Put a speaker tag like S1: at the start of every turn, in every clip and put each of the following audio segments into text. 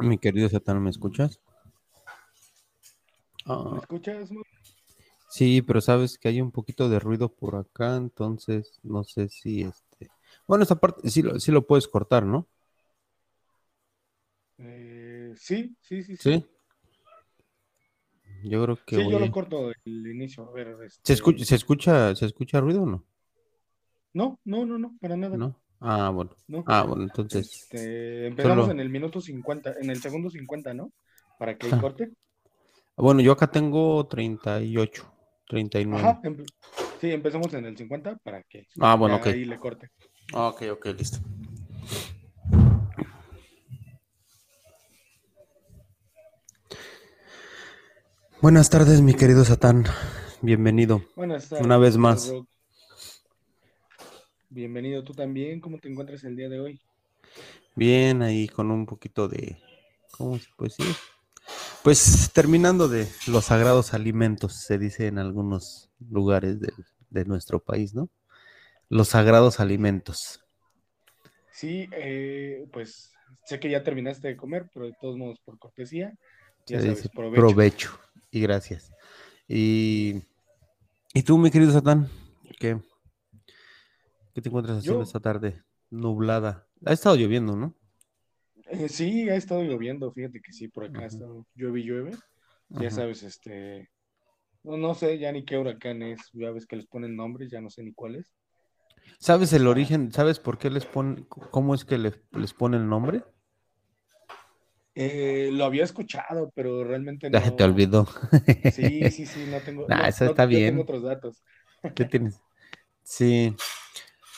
S1: Mi querido Satán, ¿me escuchas?
S2: ¿Me
S1: Ah,
S2: escuchas?
S1: Sí, pero sabes que hay un poquito de ruido por acá, entonces no sé si este. Bueno, esta parte sí lo, sí lo puedes cortar, ¿no?
S2: Eh, sí, sí, sí, sí.
S1: Sí. Yo creo que
S2: Sí, yo lo corto del inicio. A ver,
S1: ¿Se
S2: este,
S1: escucha, se escucha, se escucha ruido o no?
S2: No, no, no, no, para nada.
S1: ¿No? Ah, bueno.
S2: No.
S1: Ah, bueno, entonces.
S2: Este, empezamos
S1: solo-
S2: en el minuto 50, en el segundo 50, ¿no? Para que
S1: Ah.
S2: corte.
S1: Bueno, yo acá tengo 38, 39.
S2: Ajá. empe- sí, empezamos en el 50 para que
S1: Ah, bueno,
S2: ya
S1: ok.
S2: ahí le corte.
S1: Ah, ok, ok, listo. Buenas tardes, mi querido Satán. Bienvenido.
S2: Buenas tardes.
S1: Una vez más.
S2: Bienvenido tú también. ¿Cómo te encuentras el día de hoy?
S1: Bien, ahí con un poquito de. ¿Cómo se puede decir? Pues terminando de los sagrados alimentos, se dice en algunos lugares del- de, nuestro país, ¿no? Los sagrados alimentos.
S2: Sí, eh, pues sé que ya terminaste de comer, pero de todos modos, por cortesía, ya
S1: Se
S2: sabes,
S1: dice
S2: provecho.
S1: provecho. Y gracias. Y, y tú, mi querido Satán, ¿qué, qué te encuentras haciendo
S2: Yo-
S1: esta tarde nublada? Ha estado lloviendo, ¿no?
S2: Eh, sí, ha estado lloviendo, fíjate que sí, por acá ha estado llueve y llueve. Ya sabes, este, no, no sé ya ni qué huracán es, ya ves que les ponen nombres, ya no sé ni cuáles.
S1: ¿Sabes el
S2: Ah.
S1: origen? ¿Sabes por qué les ponen, cómo es que les, les ponen el nombre?
S2: Eh, lo había escuchado, pero realmente no.
S1: se te olvidó.
S2: Sí, sí, sí, no tengo.
S1: Nah,
S2: no-
S1: eso
S2: no-
S1: está bien.
S2: tengo otros datos.
S1: ¿Qué tienes? Sí.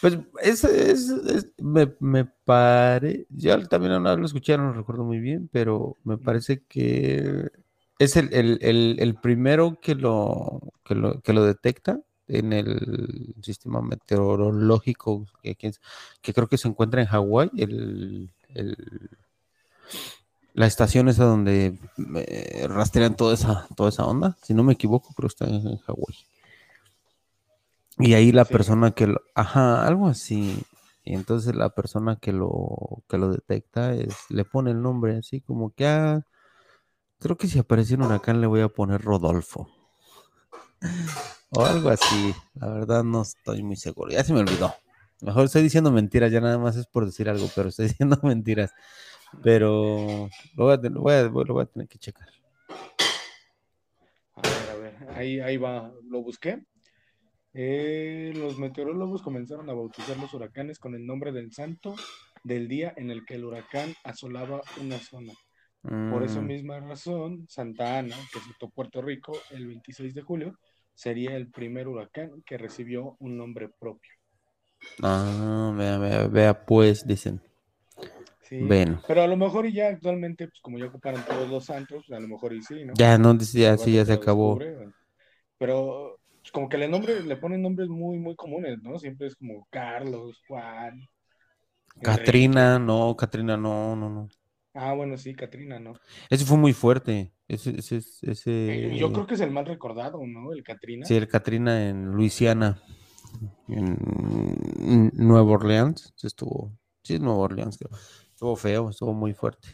S1: Pues es, es- es- me, me pare, yo también una vez lo escuché, no lo recuerdo muy bien, pero me parece que es el, el- el- el primero que lo, que lo, que lo detecta en el sistema meteorológico que, que creo que se encuentra en Hawái, el, la estación esa donde eh, rastrean toda esa, toda esa onda, si no me equivoco, creo que está en Hawái. Y ahí la
S2: Sí.
S1: persona que lo, ajá, algo así. Y entonces la persona que lo, que lo detecta es, le pone el nombre así como que, ah, creo que si aparece un huracán le voy a poner Rodolfo. O algo así. La verdad no estoy muy seguro. Ya se me olvidó. Mejor estoy diciendo mentiras, ya nada más es por decir algo, pero estoy diciendo mentiras. Pero lo voy a, lo voy a- lo voy a tener que checar.
S2: A ver, a ver, ahí, ahí va, lo busqué. Eh, los meteorólogos comenzaron a bautizar los huracanes con el nombre del santo del día en el que el huracán asolaba una zona. Por esa
S1: Mm,
S2: misma razón, Santa Ana, que citó Puerto Rico el 26 de julio, sería el primer huracán que recibió un nombre propio.
S1: Ah, vea, vea, vea, pues, dicen.
S2: Sí,
S1: Bueno.
S2: pero a lo mejor y ya actualmente, pues como ya ocuparon todos los santos, a lo mejor y sí, ¿no?
S1: Ya, no, ya, sí, ya se acabó.
S2: descubre, Pero como que le nombre, le ponen nombres muy, muy comunes, ¿no? Siempre es como Carlos, Juan.
S1: Katrina,
S2: Enrique.
S1: no, Katrina, no, no, no.
S2: Ah, bueno, sí, Katrina, ¿no?
S1: Ese fue muy fuerte. Ese, ese, ese,
S2: Eh, Yo creo que es el más recordado, ¿no? El Katrina.
S1: Sí, el Katrina en Luisiana, en Nueva Orleans. sí Estuvo, sí, Nueva Orleans, creo. Estuvo feo, estuvo muy fuerte.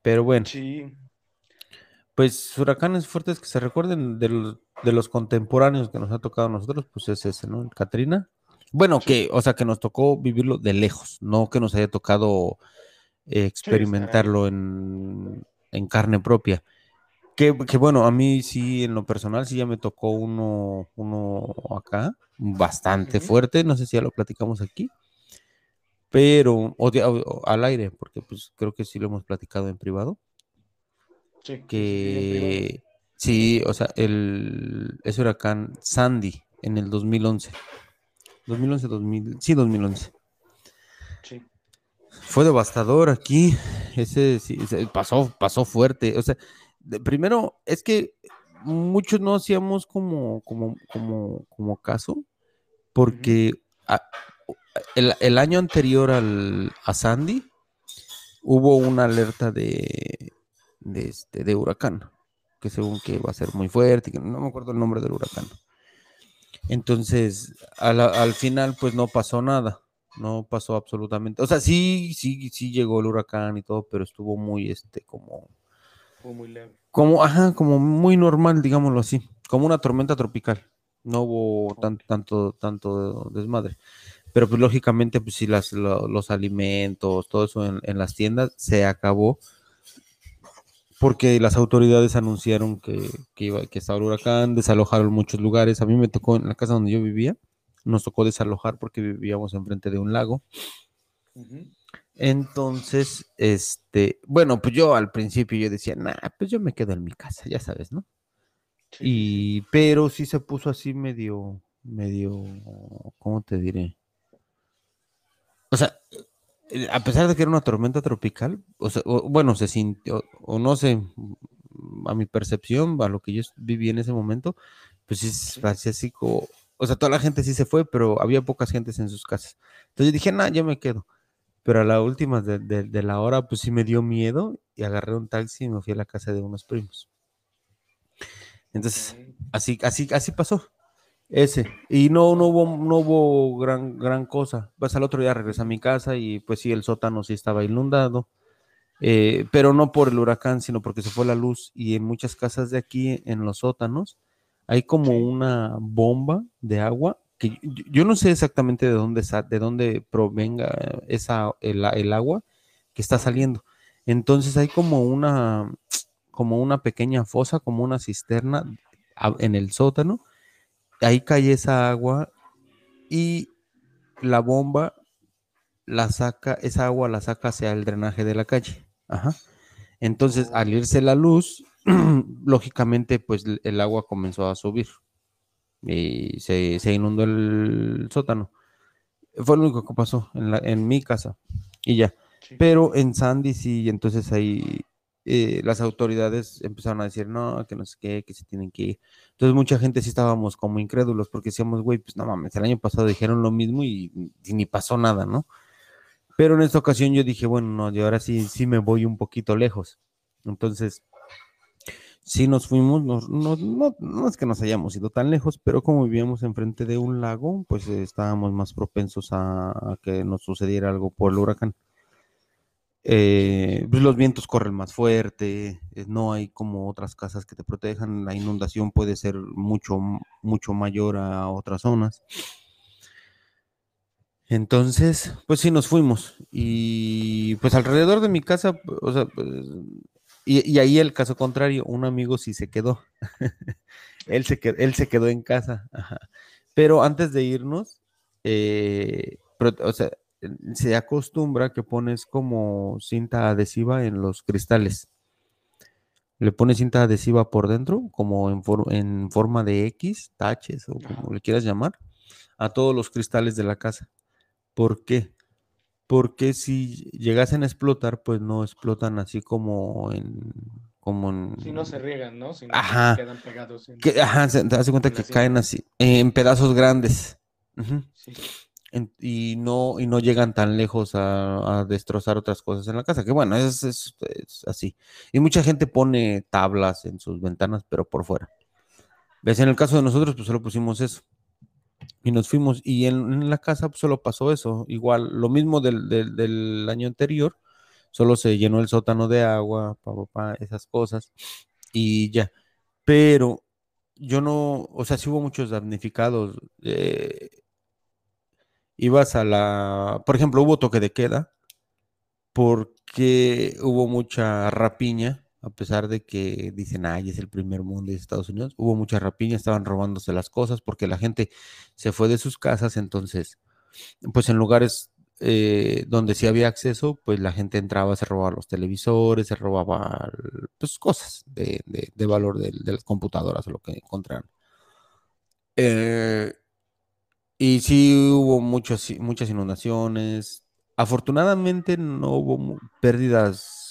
S1: Pero bueno,
S2: Sí,
S1: pues huracanes fuertes que se recuerden de los, de los contemporáneos que nos ha tocado a nosotros, pues es ese, ¿no? El Katrina. Bueno,
S2: Sí.
S1: que, o sea, que nos tocó vivirlo de lejos, no que nos haya tocado eh, experimentarlo en, en carne propia. Que, que bueno, a mí sí, en lo personal, sí ya me tocó uno, uno acá, bastante fuerte, no sé si ya lo platicamos aquí, pero, o, al aire, porque pues creo que sí lo hemos platicado en privado,
S2: sí,
S1: que sí, o sea, el, ese huracán Sandy en el 2011, 2011, 2000, sí, 2011.
S2: Sí.
S1: Fue devastador aquí. Ese sí, se- pasó, pasó fuerte. O sea, de- primero es que muchos no hacíamos como, como, como, como caso, porque a- el, el año anterior al, a Sandy hubo una alerta de, de, este, de huracán, que según que va a ser muy fuerte, que no me acuerdo el nombre del huracán. Entonces, a la- al final, pues no pasó nada. no pasó absolutamente. O sea, sí, sí, sí llegó el huracán y todo, pero estuvo muy, este, como...
S2: Fue muy leve.
S1: Como, ajá, como muy normal, digámoslo así, como una tormenta tropical. No hubo tan, tanto, tanto desmadre. Pero pues lógicamente, pues sí, las, los alimentos, todo eso en, en, las tiendas se acabó porque las autoridades anunciaron que, que, iba, que estaba el huracán, desalojaron muchos lugares. A mí me tocó en la casa donde yo vivía, nos tocó desalojar porque vivíamos enfrente de un lago. Entonces, este, bueno, pues yo al principio yo decía, nah, pues yo me quedo en mi casa, ya sabes, ¿no? Y, pero sí se puso así medio, medio, ¿cómo te diré? O sea, a pesar de que era una tormenta tropical, o sea, bueno, se sintió, o no sé, a mi percepción, a lo que yo viví en ese momento, pues sí, así, así como, o sea, toda la gente sí se fue, pero había pocas gentes en sus casas. Entonces yo dije, nah, yo me quedo. Pero a la última de, de, la hora, pues sí me dio miedo y agarré un taxi y me fui a la casa de unos primos. Entonces, así, así, así pasó. Ese. Y no, no hubo, no hubo gran, gran cosa. Pues al otro día regresé a mi casa y pues sí, el sótano sí estaba inundado. Eh, pero no por el huracán, sino porque se fue la luz. Y en muchas casas de aquí, en los sótanos, hay como una bomba de agua que yo, no sé exactamente de dónde, de dónde provenga esa, el, el, agua que está saliendo. Entonces hay como una, como una pequeña fosa, como una cisterna en el sótano. Ahí cae esa agua y la bomba la saca, esa agua la saca hacia el drenaje de la calle. Ajá. Entonces, al irse la luz, lógicamente, pues el agua comenzó a subir y se, inundó el sótano. Fue lo único que pasó en, la, en mi casa y ya. Pero en Sandy sí, entonces ahí eh, las autoridades empezaron a decir, no, que no sé qué, que se tienen que ir. Entonces mucha gente sí estábamos como incrédulos porque decíamos, güey, pues no mames, el año pasado dijeron lo mismo y, ni pasó nada, ¿no? Pero en esta ocasión yo dije, bueno, no, yo ahora sí, sí me voy un poquito lejos. Entonces, sí nos fuimos, no, no, es que nos hayamos ido tan lejos, pero como vivíamos enfrente de un lago, pues estábamos más propensos a, que nos sucediera algo por el huracán. Eh, pues los vientos corren más fuerte, eh, no hay como otras casas que te protejan, la inundación puede ser mucho, mucho mayor a otras zonas. Entonces, pues sí nos fuimos y pues alrededor de mi casa, o sea, y, ahí el caso contrario, un amigo sí se quedó. él, se quedó él se quedó en casa. Pero antes de irnos, eh, o sea, se acostumbra que pones como cinta adhesiva en los cristales. Le pones cinta adhesiva por dentro, como en, en forma de X, taches o como le quieras llamar, a todos los cristales de la casa. ¿Por qué? porque si llegasen a explotar, pues no explotan así como en... Como en...
S2: Si no se riegan, ¿no? Si no
S1: ajá.
S2: quedan pegados.
S1: que, ajá, se, te das cuenta que caen así, en pedazos grandes. sí. Y, no, y no llegan tan lejos a, destrozar otras cosas en la casa, que bueno, es, es, así. Y mucha gente pone tablas en sus ventanas, pero por fuera. ¿Ves? En el caso de nosotros, pues solo pusimos eso y nos fuimos. Y en, la casa pues, solo pasó eso. Igual, lo mismo del, año anterior, solo se llenó el sótano de agua, esas cosas, y ya. Pero yo no, o sea, sí hubo muchos damnificados. Eh, ibas a la, por ejemplo, hubo toque de queda porque hubo mucha rapiña a pesar de que dicen, ay, es el primer mundo de Estados Unidos, hubo mucha rapiña, estaban robándose las cosas porque la gente se fue de sus casas, entonces, pues en lugares eh, donde sí había acceso, pues la gente entraba, se robaba los televisores, se robaba pues, cosas de, valor de, las computadoras o lo que encontraron. Eh, y sí hubo muchas, muchas inundaciones. Afortunadamente no hubo pérdidas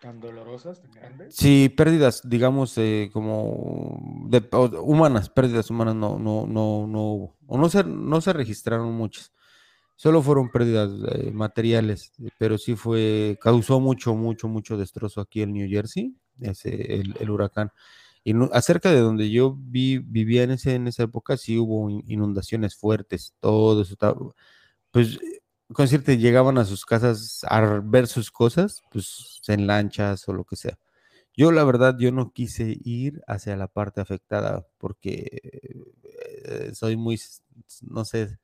S2: ¿Tan dolorosas, tan grandes?
S1: Sí, pérdidas, digamos, eh, como humanas, pérdidas humanas no, no, no, no hubo. O no se, no se registraron muchas. Solo fueron pérdidas eh, materiales, pero sí fue, causó mucho, mucho, mucho destrozo aquí en New Jersey, ese, el, huracán. Acerca de donde yo vi, vivía en, ese, en esa época, sí hubo inundaciones fuertes, todo eso estaba, pues, con decirte, llegaban a sus casas a ver sus cosas, pues, en lanchas o lo que sea. Yo, la verdad, yo no quise ir hacia la parte afectada porque eh, soy muy, no sé,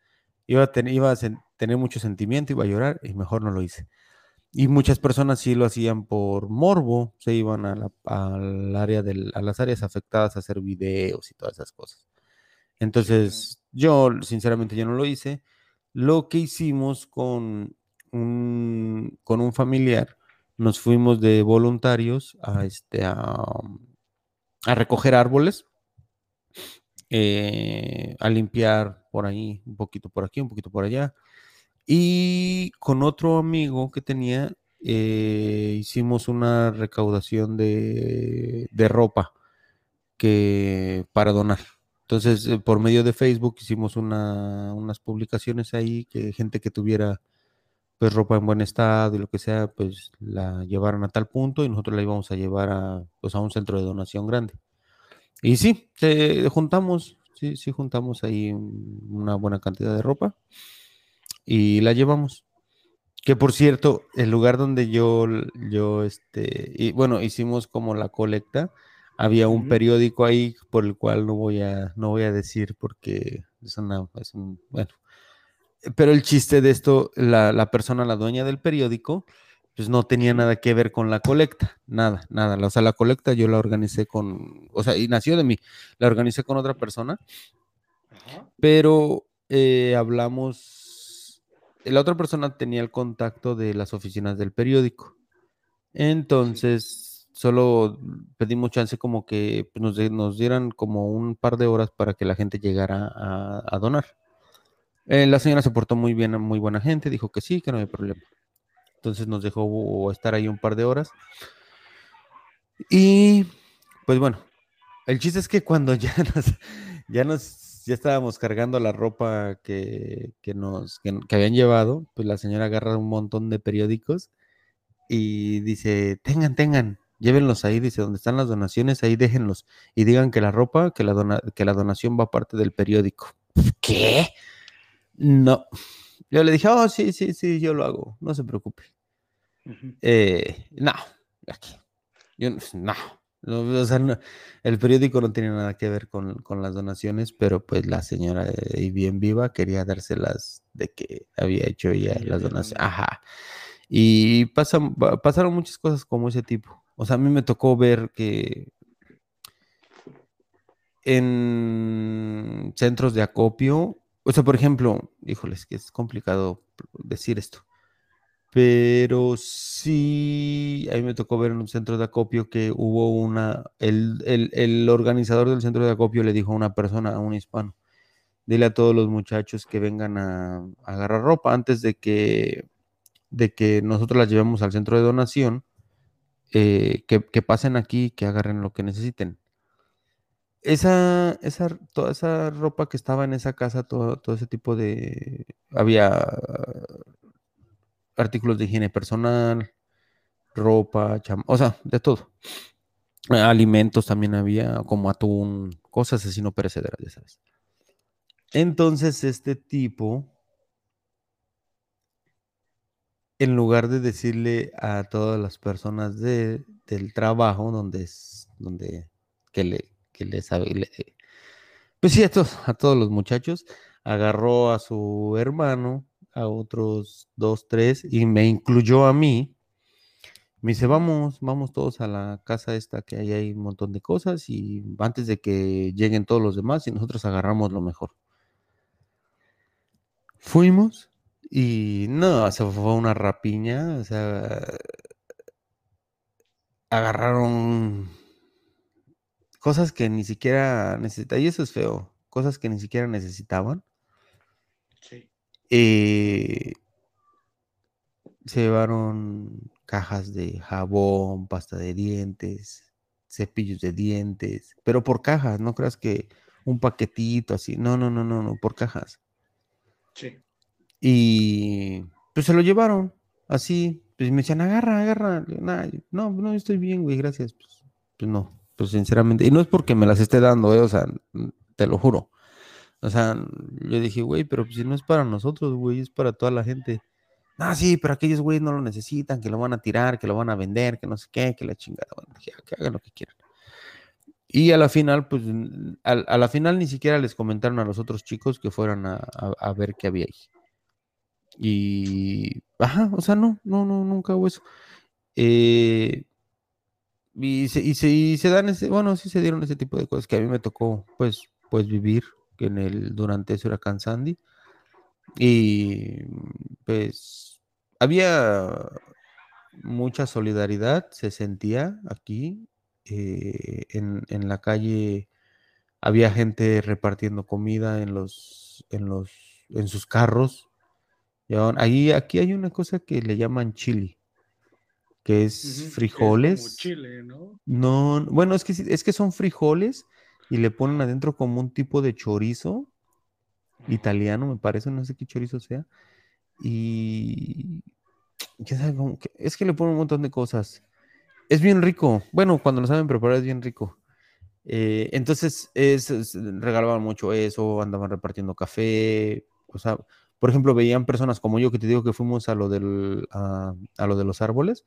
S1: iba a, iba a tener mucho sentimiento, iba a llorar y mejor no lo hice. Y muchas personas sí lo hacían por morbo, se iban a al área a las áreas afectadas a hacer videos y todas esas cosas. Entonces, yo, sinceramente, yo no lo hice. Lo que hicimos con un, con un familiar, nos fuimos de voluntarios a, este, a, recoger árboles, eh, a limpiar por ahí, un poquito por aquí, un poquito por allá y con otro amigo que tenía, eh, hicimos una recaudación de, ropa que, para donar. Entonces, eh, por medio de Facebook hicimos unas publicaciones ahí que gente que tuviera pues ropa en buen estado y lo que sea, pues la llevaron a tal punto y nosotros la íbamos a llevar a, pues, a un centro de donación grande. Y sí, juntamos, sí, sí juntamos ahí una buena cantidad de ropa y la llevamos. Que por cierto, el lugar donde yo, yo, este, y bueno, hicimos como la colecta, había un periódico ahí por el cual no voy a, no voy a decir porque es una, es un, bueno. Pero el chiste de esto, la, la persona, la dueña del periódico, pues no tenía nada que ver con la colecta, nada, nada. O sea, la colecta yo la organicé con, o sea, y nació de mí, la organicé con otra persona, pero eh, hablamos la otra persona tenía el contacto de las oficinas del periódico. Entonces, solo pedimos chance como que pues, nos, dieran como un par de horas para que la gente llegara a, donar. Eh, la señora se portó muy bien, muy buena gente, dijo que sí, que no había problema. Entonces nos dejó estar ahí un par de horas. Y pues bueno, el chiste es que cuando ya ya nos ya estábamos cargando la ropa que, nos que, habían llevado, pues la señora agarra un montón de periódicos y dice, tengan, tengan, llévenlos ahí, dice, donde están las donaciones, ahí déjenlos y digan que la ropa, que la, que la donación va parte del periódico. ¿Qué? No. Yo le dije, oh, sí, sí, sí, yo lo hago, no se preocupe. Eh, no, aquí. Yo, no, el periódico no tiene nada que ver con, las donaciones, pero pues la señora, y bien viva, quería dárselas de que había hecho ella las donaciones. Ajá. Y pasan, pasaron muchas cosas como ese tipo. O sea, a mí me tocó ver que en centros de acopio, o sea, por ejemplo, híjoles, que es complicado decir esto pero sí, a mí me tocó ver en un centro de acopio que hubo una, el, organizador del centro de acopio le dijo a una persona, a un hispano, dile a todos los muchachos que vengan a, agarrar ropa antes de que, de que nosotros las llevemos al centro de donación, eh, que, pasen aquí, que agarren lo que necesiten. Esa, esa, toda esa ropa que estaba en esa casa, todo, todo ese tipo de, había artículos de higiene personal, ropa, o sea, de todo. Alimentos también había, como atún, cosas así no perecederas, ya sabes. Entonces, este tipo, en lugar de decirle a todas las personas de, del trabajo, donde es, donde, que le, que le sabe, pues sí, a todos, a todos los muchachos, agarró a su hermano, a otros dos, tres, y me incluyó a mí. Me dice, vamos, vamos todos a la casa esta que ahí hay un montón de cosas y antes de que lleguen todos los demás y nosotros agarramos lo mejor. Fuimos y no, se fue una rapiña, o sea, agarraron cosas que ni siquiera necesitaban, y eso es feo, cosas que ni siquiera necesitaban. Eh, se llevaron cajas de jabón, pasta de dientes, cepillos de dientes, pero por cajas, no creas que un paquetito así, no, no, no, no, no, por cajas. Sí. Y pues se lo llevaron así, pues me decían, agarra, agarra, no, no, estoy bien, güey, gracias. Pues, pues no, pues sinceramente, y no es porque me las esté dando, eh, o sea, te lo juro. O sea, yo dije, güey, pero si no es para nosotros, güey, es para toda la gente. Ah, sí, pero aquellos güeyes no lo necesitan, que lo van a tirar, que lo van a vender, que no sé qué, que la chingada. Bueno, que hagan lo que quieran. Y a la final, pues, a, la final ni siquiera les comentaron a los otros chicos que fueran a, ver qué había ahí. Y, ajá, o sea, no, no, no, nunca hubo eso. Eh, y, se, y, se, y se dan ese, bueno, sí se dieron ese tipo de cosas que a mí me tocó, pues, pues vivir en el, durante ese huracán Sandy. Y pues había mucha solidaridad, se sentía aquí. Eh, en, en, la calle había gente repartiendo comida en los, en los, en sus carros. Ahí, aquí hay una cosa que le llaman chili, que es frijoles.
S2: chile, ¿no?
S1: No, bueno, es que es que son frijoles y le ponen adentro como un tipo de chorizo italiano, me parece, no sé qué chorizo sea. Y es que le ponen un montón de cosas. Es bien rico. Bueno, cuando lo saben preparar es bien rico. Eh, entonces, es, regalaban mucho eso, andaban repartiendo café. O sea, por ejemplo, veían personas como yo que te digo que fuimos a lo del a, lo de los árboles,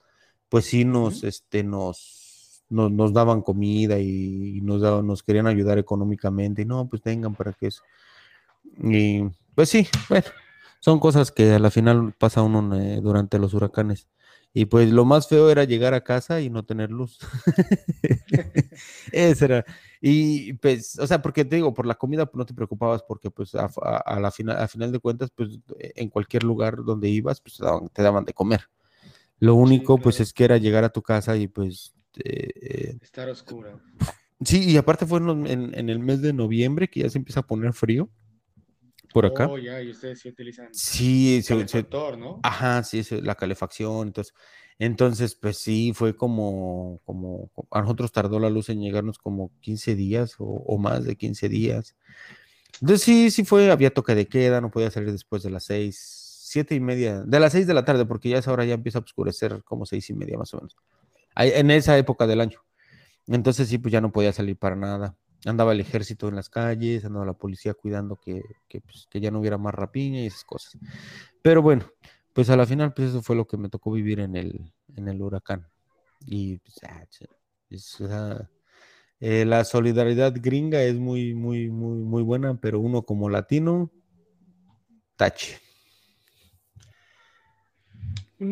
S1: pues sí nos, este, nos nos, daban comida y, nos, nos querían ayudar económicamente y no, pues tengan para que eso. Y pues sí, bueno, son cosas que a la final pasa uno eh, durante los huracanes. Y pues lo más feo era llegar a casa y no tener luz. Eso era. Y pues, o sea, porque te digo, por la comida no te preocupabas porque pues a, la final, a final de cuentas, pues en cualquier lugar donde ibas, pues te daban, de comer. Lo único pues es que era llegar a tu casa y pues
S2: este, eh, Estar oscura.
S1: Sí, y aparte fue en, el mes de noviembre que ya se empieza a poner frío por acá.
S2: Oh, ya, y ustedes sí utilizan.
S1: Sí,
S2: ¿no?
S1: Ajá, sí, la calefacción, entonces. Entonces, pues sí, fue como, como, a nosotros tardó la luz en llegarnos como 15 días o, más de 15 días. Entonces sí, sí fue, había toque de queda, no podía salir después de las 6, 7 y media, de las 6 de la tarde, porque ya esa hora ya empieza a oscurecer como 6 y media más o menos en esa época del año. Entonces sí, pues ya no podía salir para nada. Andaba el ejército en las calles, andaba la policía cuidando que, pues, ya no hubiera más rapiña y esas cosas. Pero bueno, pues a la final, pues eso fue lo que me tocó vivir en el, en el huracán. Y pues, ah, eh, la solidaridad gringa es muy, muy, muy, muy buena, pero uno como latino, tache.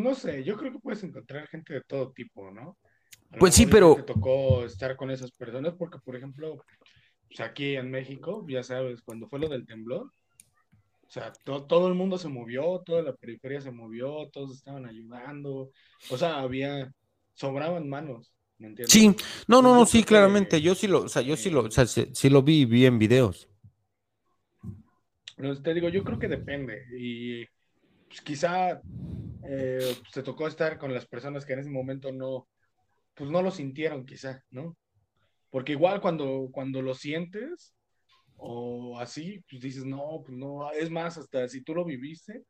S2: No sé, yo creo que puedes encontrar gente de todo tipo, ¿no?
S1: Pues sí, pero...
S2: Te tocó estar con esas personas porque, por ejemplo, pues aquí en México, ya sabes, cuando fue lo del temblor, o sea, todo el mundo se movió, toda la periferia se movió, todos estaban ayudando, o sea, había, sobraban manos. ¿me entiendes?
S1: Sí, no, no, no, sí, claramente, yo sí lo, o sea, yo sí lo, o sea, sí, lo vi, vi en videos.
S2: Pero te digo, yo creo que depende y pues quizá eh, te tocó estar con las personas que en ese momento no, pues no lo sintieron quizá, ¿no? Porque igual cuando, cuando lo sientes o así, pues dices, no, pues no, es más, hasta si tú lo viviste,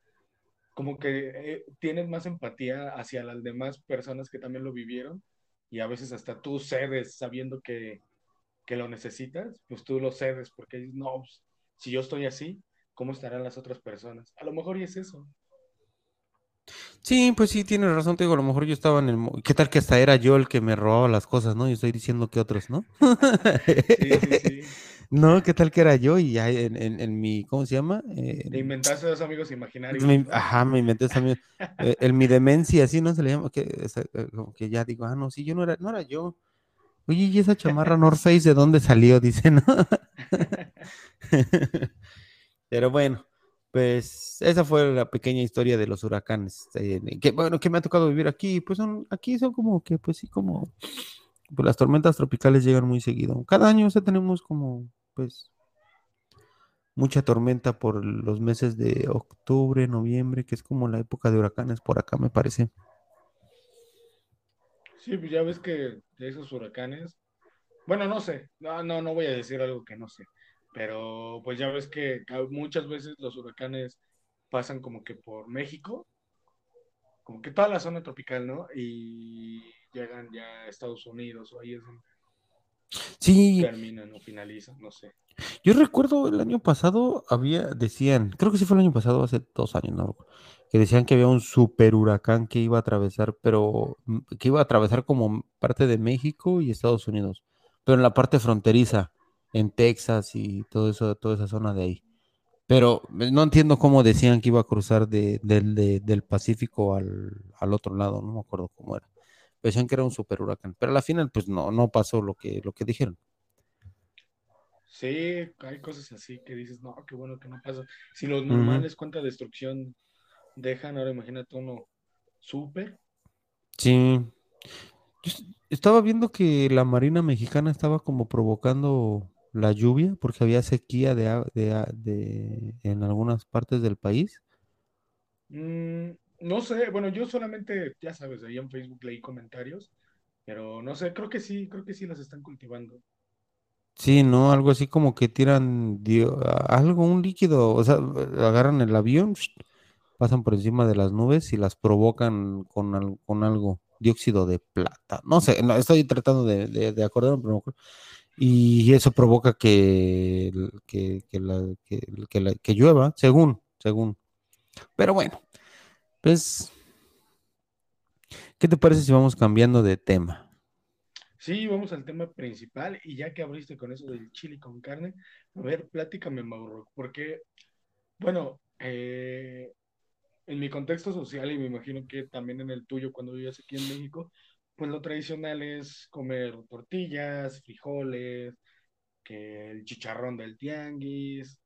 S2: como que eh, tienes más empatía hacia las demás personas que también lo vivieron y a veces hasta tú cedes sabiendo que, que lo necesitas, pues tú lo cedes porque no, pues, si yo estoy así, ¿cómo estarán las otras personas? A lo mejor y es eso.
S1: Sí, pues sí, tienes razón, te digo, a lo mejor yo estaba en el... ¿Qué tal que hasta era yo el que me robaba las cosas, no? Y estoy diciendo que otros, ¿no? Sí, sí, sí. No, ¿qué tal que era yo? Y ya en, en, mi, ¿cómo se llama?
S2: Eh, Te inventaste dos amigos imaginarios.
S1: ajá, me inventé amigos. eh, el mi demencia, así, ¿no? Se le llama, que, eh, como que ya digo, ah, no, sí, yo no era, no era yo. Oye, ¿y esa chamarra North Face de dónde salió? Dice, ¿no? Pero bueno, pues esa fue la pequeña historia de los huracanes. Eh, que bueno, que me ha tocado vivir aquí, pues son, aquí son como que, pues sí, como, pues las tormentas tropicales llegan muy seguido. Cada año, o tenemos como, pues, mucha tormenta por los meses de octubre, noviembre, que es como la época de huracanes por acá, me parece.
S2: Sí, pues ya ves que esos huracanes, bueno, no sé, no, no, no voy a decir algo que no sé pero pues ya ves que muchas veces los huracanes pasan como que por México, como que toda la zona tropical, ¿no? Y llegan ya a Estados Unidos o ahí es donde...
S1: Sí,
S2: terminan o finalizan, no sé.
S1: yo recuerdo el año pasado había, decían, creo que sí fue el año pasado, hace dos años, ¿no? Que decían que había un super huracán que iba a atravesar, pero mm, que iba a atravesar como parte de México y Estados Unidos, pero en la parte fronteriza, en Texas y todo eso, toda esa zona de ahí. Pero eh, no entiendo cómo decían que iba a cruzar de, del- de- del Pacífico al, al otro lado, no me acuerdo cómo era. Decían que era un super huracán, pero a la final pues no, no pasó lo que, lo que dijeron.
S2: Sí, hay cosas así que dices, no, qué bueno que no pasa. Si los normales cuánta destrucción dejan, ahora imagínate uno súper.
S1: Sí. Yo estaba viendo que la Marina Mexicana estaba como provocando la lluvia porque había sequía de, de en algunas partes del país.
S2: Mm, no sé, bueno, yo solamente, ya sabes, ahí en Facebook leí comentarios, pero no sé, creo que sí, creo que sí las están cultivando.
S1: Sí, ¿no? Algo así como que tiran dio- algo, un líquido, o sea, agarran el avión, pasan por encima de las nubes y las provocan con, con algo, dióxido de plata. No sé, no, estoy tratando de, de, de acordarme, pero no me acuerdo. Y eso provoca que, que, que que llueva, según, según. Pero bueno, pues, ¿qué te parece si vamos cambiando de tema?
S2: Sí, vamos al tema principal y ya que abriste con eso del chili con carne, a ver, pláticame, Mauro, porque, bueno, eh, en mi contexto social y me imagino que también en el tuyo cuando vivías aquí en México, pues lo tradicional es comer tortillas, frijoles, que el chicharrón del tianguis,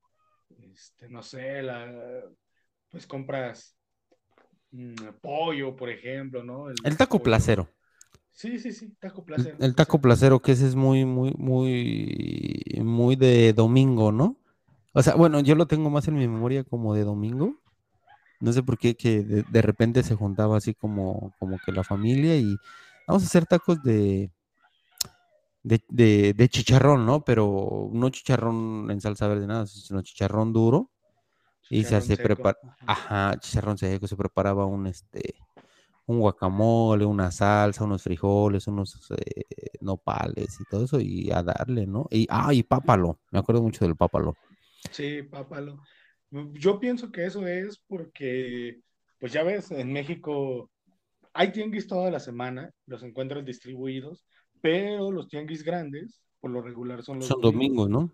S2: este, no sé, la, pues compras mm, pollo, por ejemplo, ¿no? El
S1: El taco
S2: pollo.
S1: placero.
S2: Sí, sí, sí, taco
S1: El,
S2: placer.
S1: el taco placero, que ese es muy, muy, muy, muy de domingo, ¿no? O sea, bueno, yo lo tengo más en mi memoria como de domingo. No sé por qué que de, de repente se juntaba así como, como que la familia y vamos a hacer tacos de, de, de- de chicharrón, ¿no? Pero no chicharrón en salsa verde, nada, sino chicharrón duro. Y se hace prepara,
S2: Ajá.
S1: ajá, chicharrón seco, se preparaba un este, un guacamole, una salsa, unos frijoles, unos eh, nopales y todo eso, y a darle, ¿no? Y, ah, y pápalo, me acuerdo mucho del pápalo.
S2: Sí, pápalo. Yo pienso que eso es porque, pues ya ves, en México hay tianguis toda la semana, los encuentras distribuidos, pero los tianguis grandes, por lo regular, son los
S1: Son
S2: domingos.
S1: domingos, ¿no?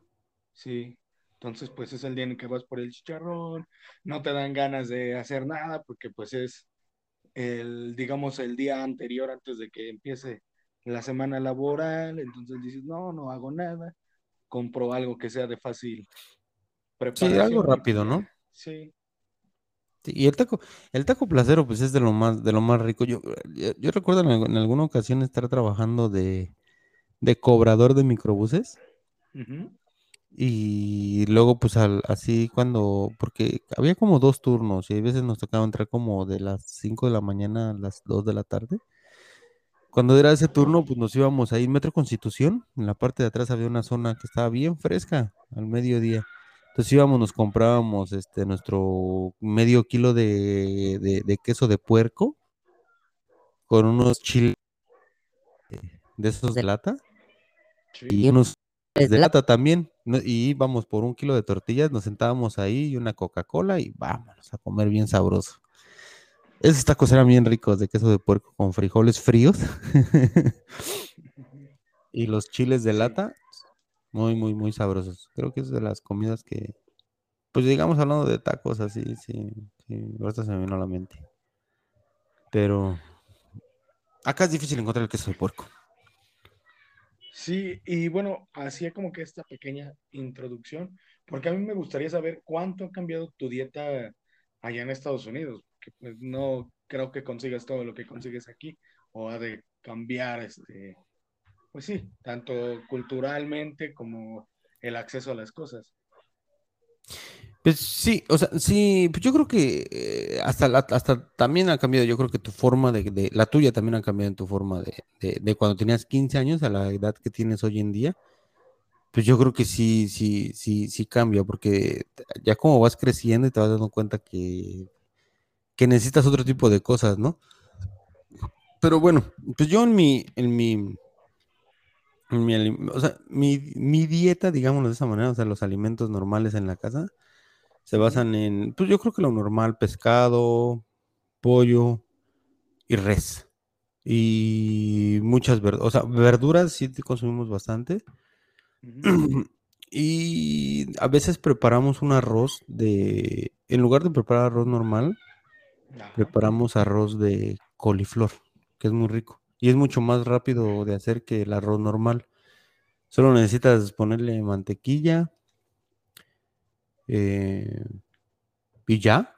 S2: Sí. Entonces, pues es el día en el que vas por el chicharrón, no te dan ganas de hacer nada porque pues es el, digamos, el día anterior antes de que empiece la semana laboral, entonces dices, no, no hago nada, compro algo que sea de fácil
S1: Sí, algo
S2: preparación y pues
S1: rápido, ¿no?
S2: sí.
S1: Sí, y el taco, el taco placero, pues es de lo más, de lo más rico. Yo, yo, yo recuerdo en, algu- en alguna ocasión estar trabajando de, de cobrador de microbuses. Y luego, pues al, así cuando, porque había como dos turnos y a veces nos tocaba entrar como de las 5 de la mañana a las 2 de la tarde. Cuando era ese turno, pues nos íbamos ahí, Metro Constitución, en la parte de atrás había una zona que estaba bien fresca al mediodía. Entonces íbamos, nos comprábamos este, nuestro medio kilo de, de- de queso de puerco con unos chiles de esos de lata y unos de lata también. Y íbamos por un kilo de tortillas, nos sentábamos ahí y una Coca-Cola y vámonos a comer bien sabroso. Esos tacos eran bien ricos de queso de puerco con frijoles fríos y los chiles de
S2: Sí.
S1: lata, muy, muy, muy sabrosos. Creo que es de las comidas que, pues digamos hablando de tacos así, sí, sí, ahorita se me vino a la mente. Pero acá es difícil encontrar el queso de puerco.
S2: Sí, y bueno, hacía como que esta pequeña introducción, porque a mí me gustaría saber cuánto ha cambiado tu dieta allá en Estados Unidos, que pues no creo que consigas todo lo que consigues aquí, o ha de cambiar, este, pues sí, tanto culturalmente como el acceso a las cosas.
S1: Pues sí, o sea, sí, pues yo creo que eh, hasta, hasta también ha cambiado, yo creo que tu forma de, la tuya también ha cambiado en tu forma de, de, de cuando tenías 15 años a la edad que tienes hoy en día, pues yo creo que sí, sí, sí, sí cambia, porque ya como vas creciendo y te vas dando cuenta que, que necesitas otro tipo de cosas, ¿no? Pero bueno, pues yo en mi, en mi, Mi, alim- o sea, mi, mi dieta, digámoslo de esa manera, o sea, los alimentos normales en la casa se basan en, pues yo creo que lo normal, pescado, pollo y res. Y muchas verduras, o sea, verduras sí consumimos bastante. Y a veces preparamos un arroz de, en lugar de preparar arroz normal, preparamos arroz de coliflor, que es muy rico. Y es mucho más rápido de hacer que el arroz normal. Solo necesitas ponerle mantequilla eh, y ya.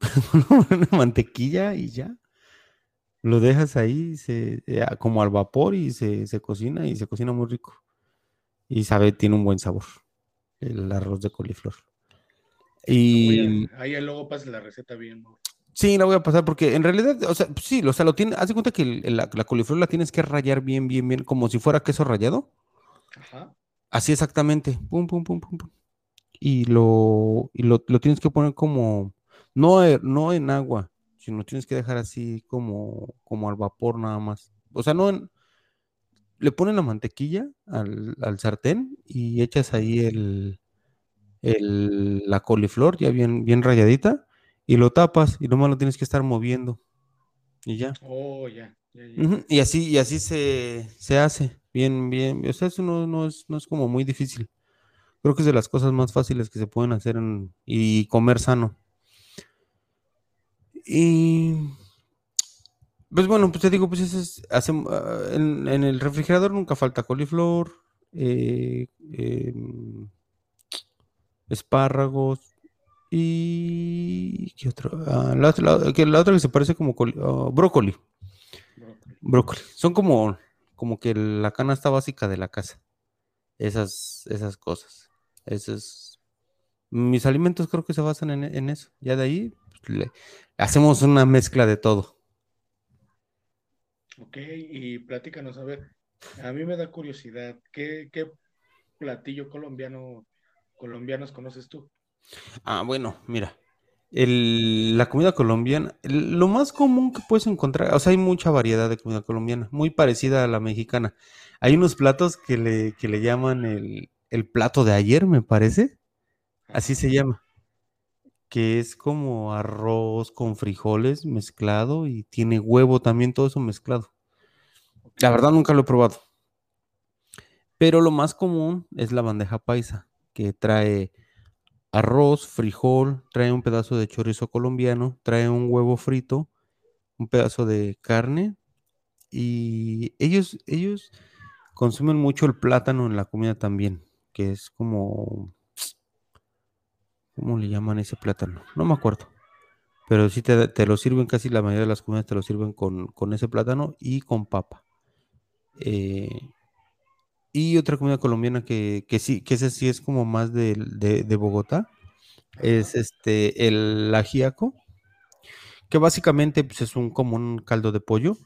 S1: mantequilla y ya. Lo dejas ahí se, eh, como al vapor y se, se cocina y se cocina muy rico. Y sabe, tiene un buen sabor el arroz de coliflor. Y
S2: ahí luego pasa la receta bien. ¿no?
S1: Sí, la voy a pasar porque en realidad, o sea, sí, o sea, lo tiene, haz de cuenta que el- la, la coliflor la tienes que rayar bien, bien, bien, como si fuera queso rallado.
S2: Ajá.
S1: Así exactamente. Pum, pum, pum, pum, pum. Y lo, y lo, lo tienes que poner como, no, e- no en agua, sino tienes que dejar así como, como al vapor nada más. O sea, no en, le ponen la mantequilla al, al sartén y echas ahí el, el- la coliflor ya bien, bien rayadita y lo tapas y nomás lo tienes que estar moviendo y ya.
S2: Oh, ya. ya, ya.
S1: Ujú, Y así, y así se, se hace. Bien, bien. O sea, eso no, no es, no es como muy difícil. Creo que es de las cosas más fáciles que se pueden hacer en- y comer sano. Y pues bueno, pues te digo, pues ese es, hacem- ah, en, en el refrigerador nunca falta coliflor, eh, em, espárragos y ¿qué otro? Ah, la, otra- la- que la otra que se parece como ah, brócoli.
S2: Brócoli.
S1: Brócoli. Son como, como que la canasta básica de la casa. Esas, esas cosas. Esos, mis alimentos creo que se basan en, en eso. Ya de ahí pues, le- hacemos una mezcla de todo.
S2: Ok, y platícanos, a ver, a mí me da curiosidad, ¿qué, qué platillo colombiano, colombianos conoces tú?
S1: Ah, bueno, mira. la comida colombiana, lo más común que puedes encontrar, o sea, hay mucha variedad de comida colombiana, muy parecida a la mexicana. Hay unos platos que le, que le llaman el, el plato de ayer, me parece. Así se llama. que es como arroz con frijoles mezclado y tiene huevo también, todo eso mezclado. La verdad nunca lo he probado, pero lo más común es la bandeja paisa, que trae arroz, frijol, trae un pedazo de chorizo colombiano, trae un huevo frito, un pedazo de carne y ellos, ellos consumen mucho el plátano en la comida también, que es como, ¿cómo le llaman ese plátano? No me acuerdo. Pero sí te, te lo sirven, casi la mayoría de las comidas te lo sirven con, con ese plátano y con papa. Eh, y otra comida colombiana que, que sí, que esa sí es como más de, de, de Bogotá, es este, el ajíaco, que básicamente pues, es un, como un caldo de pollo,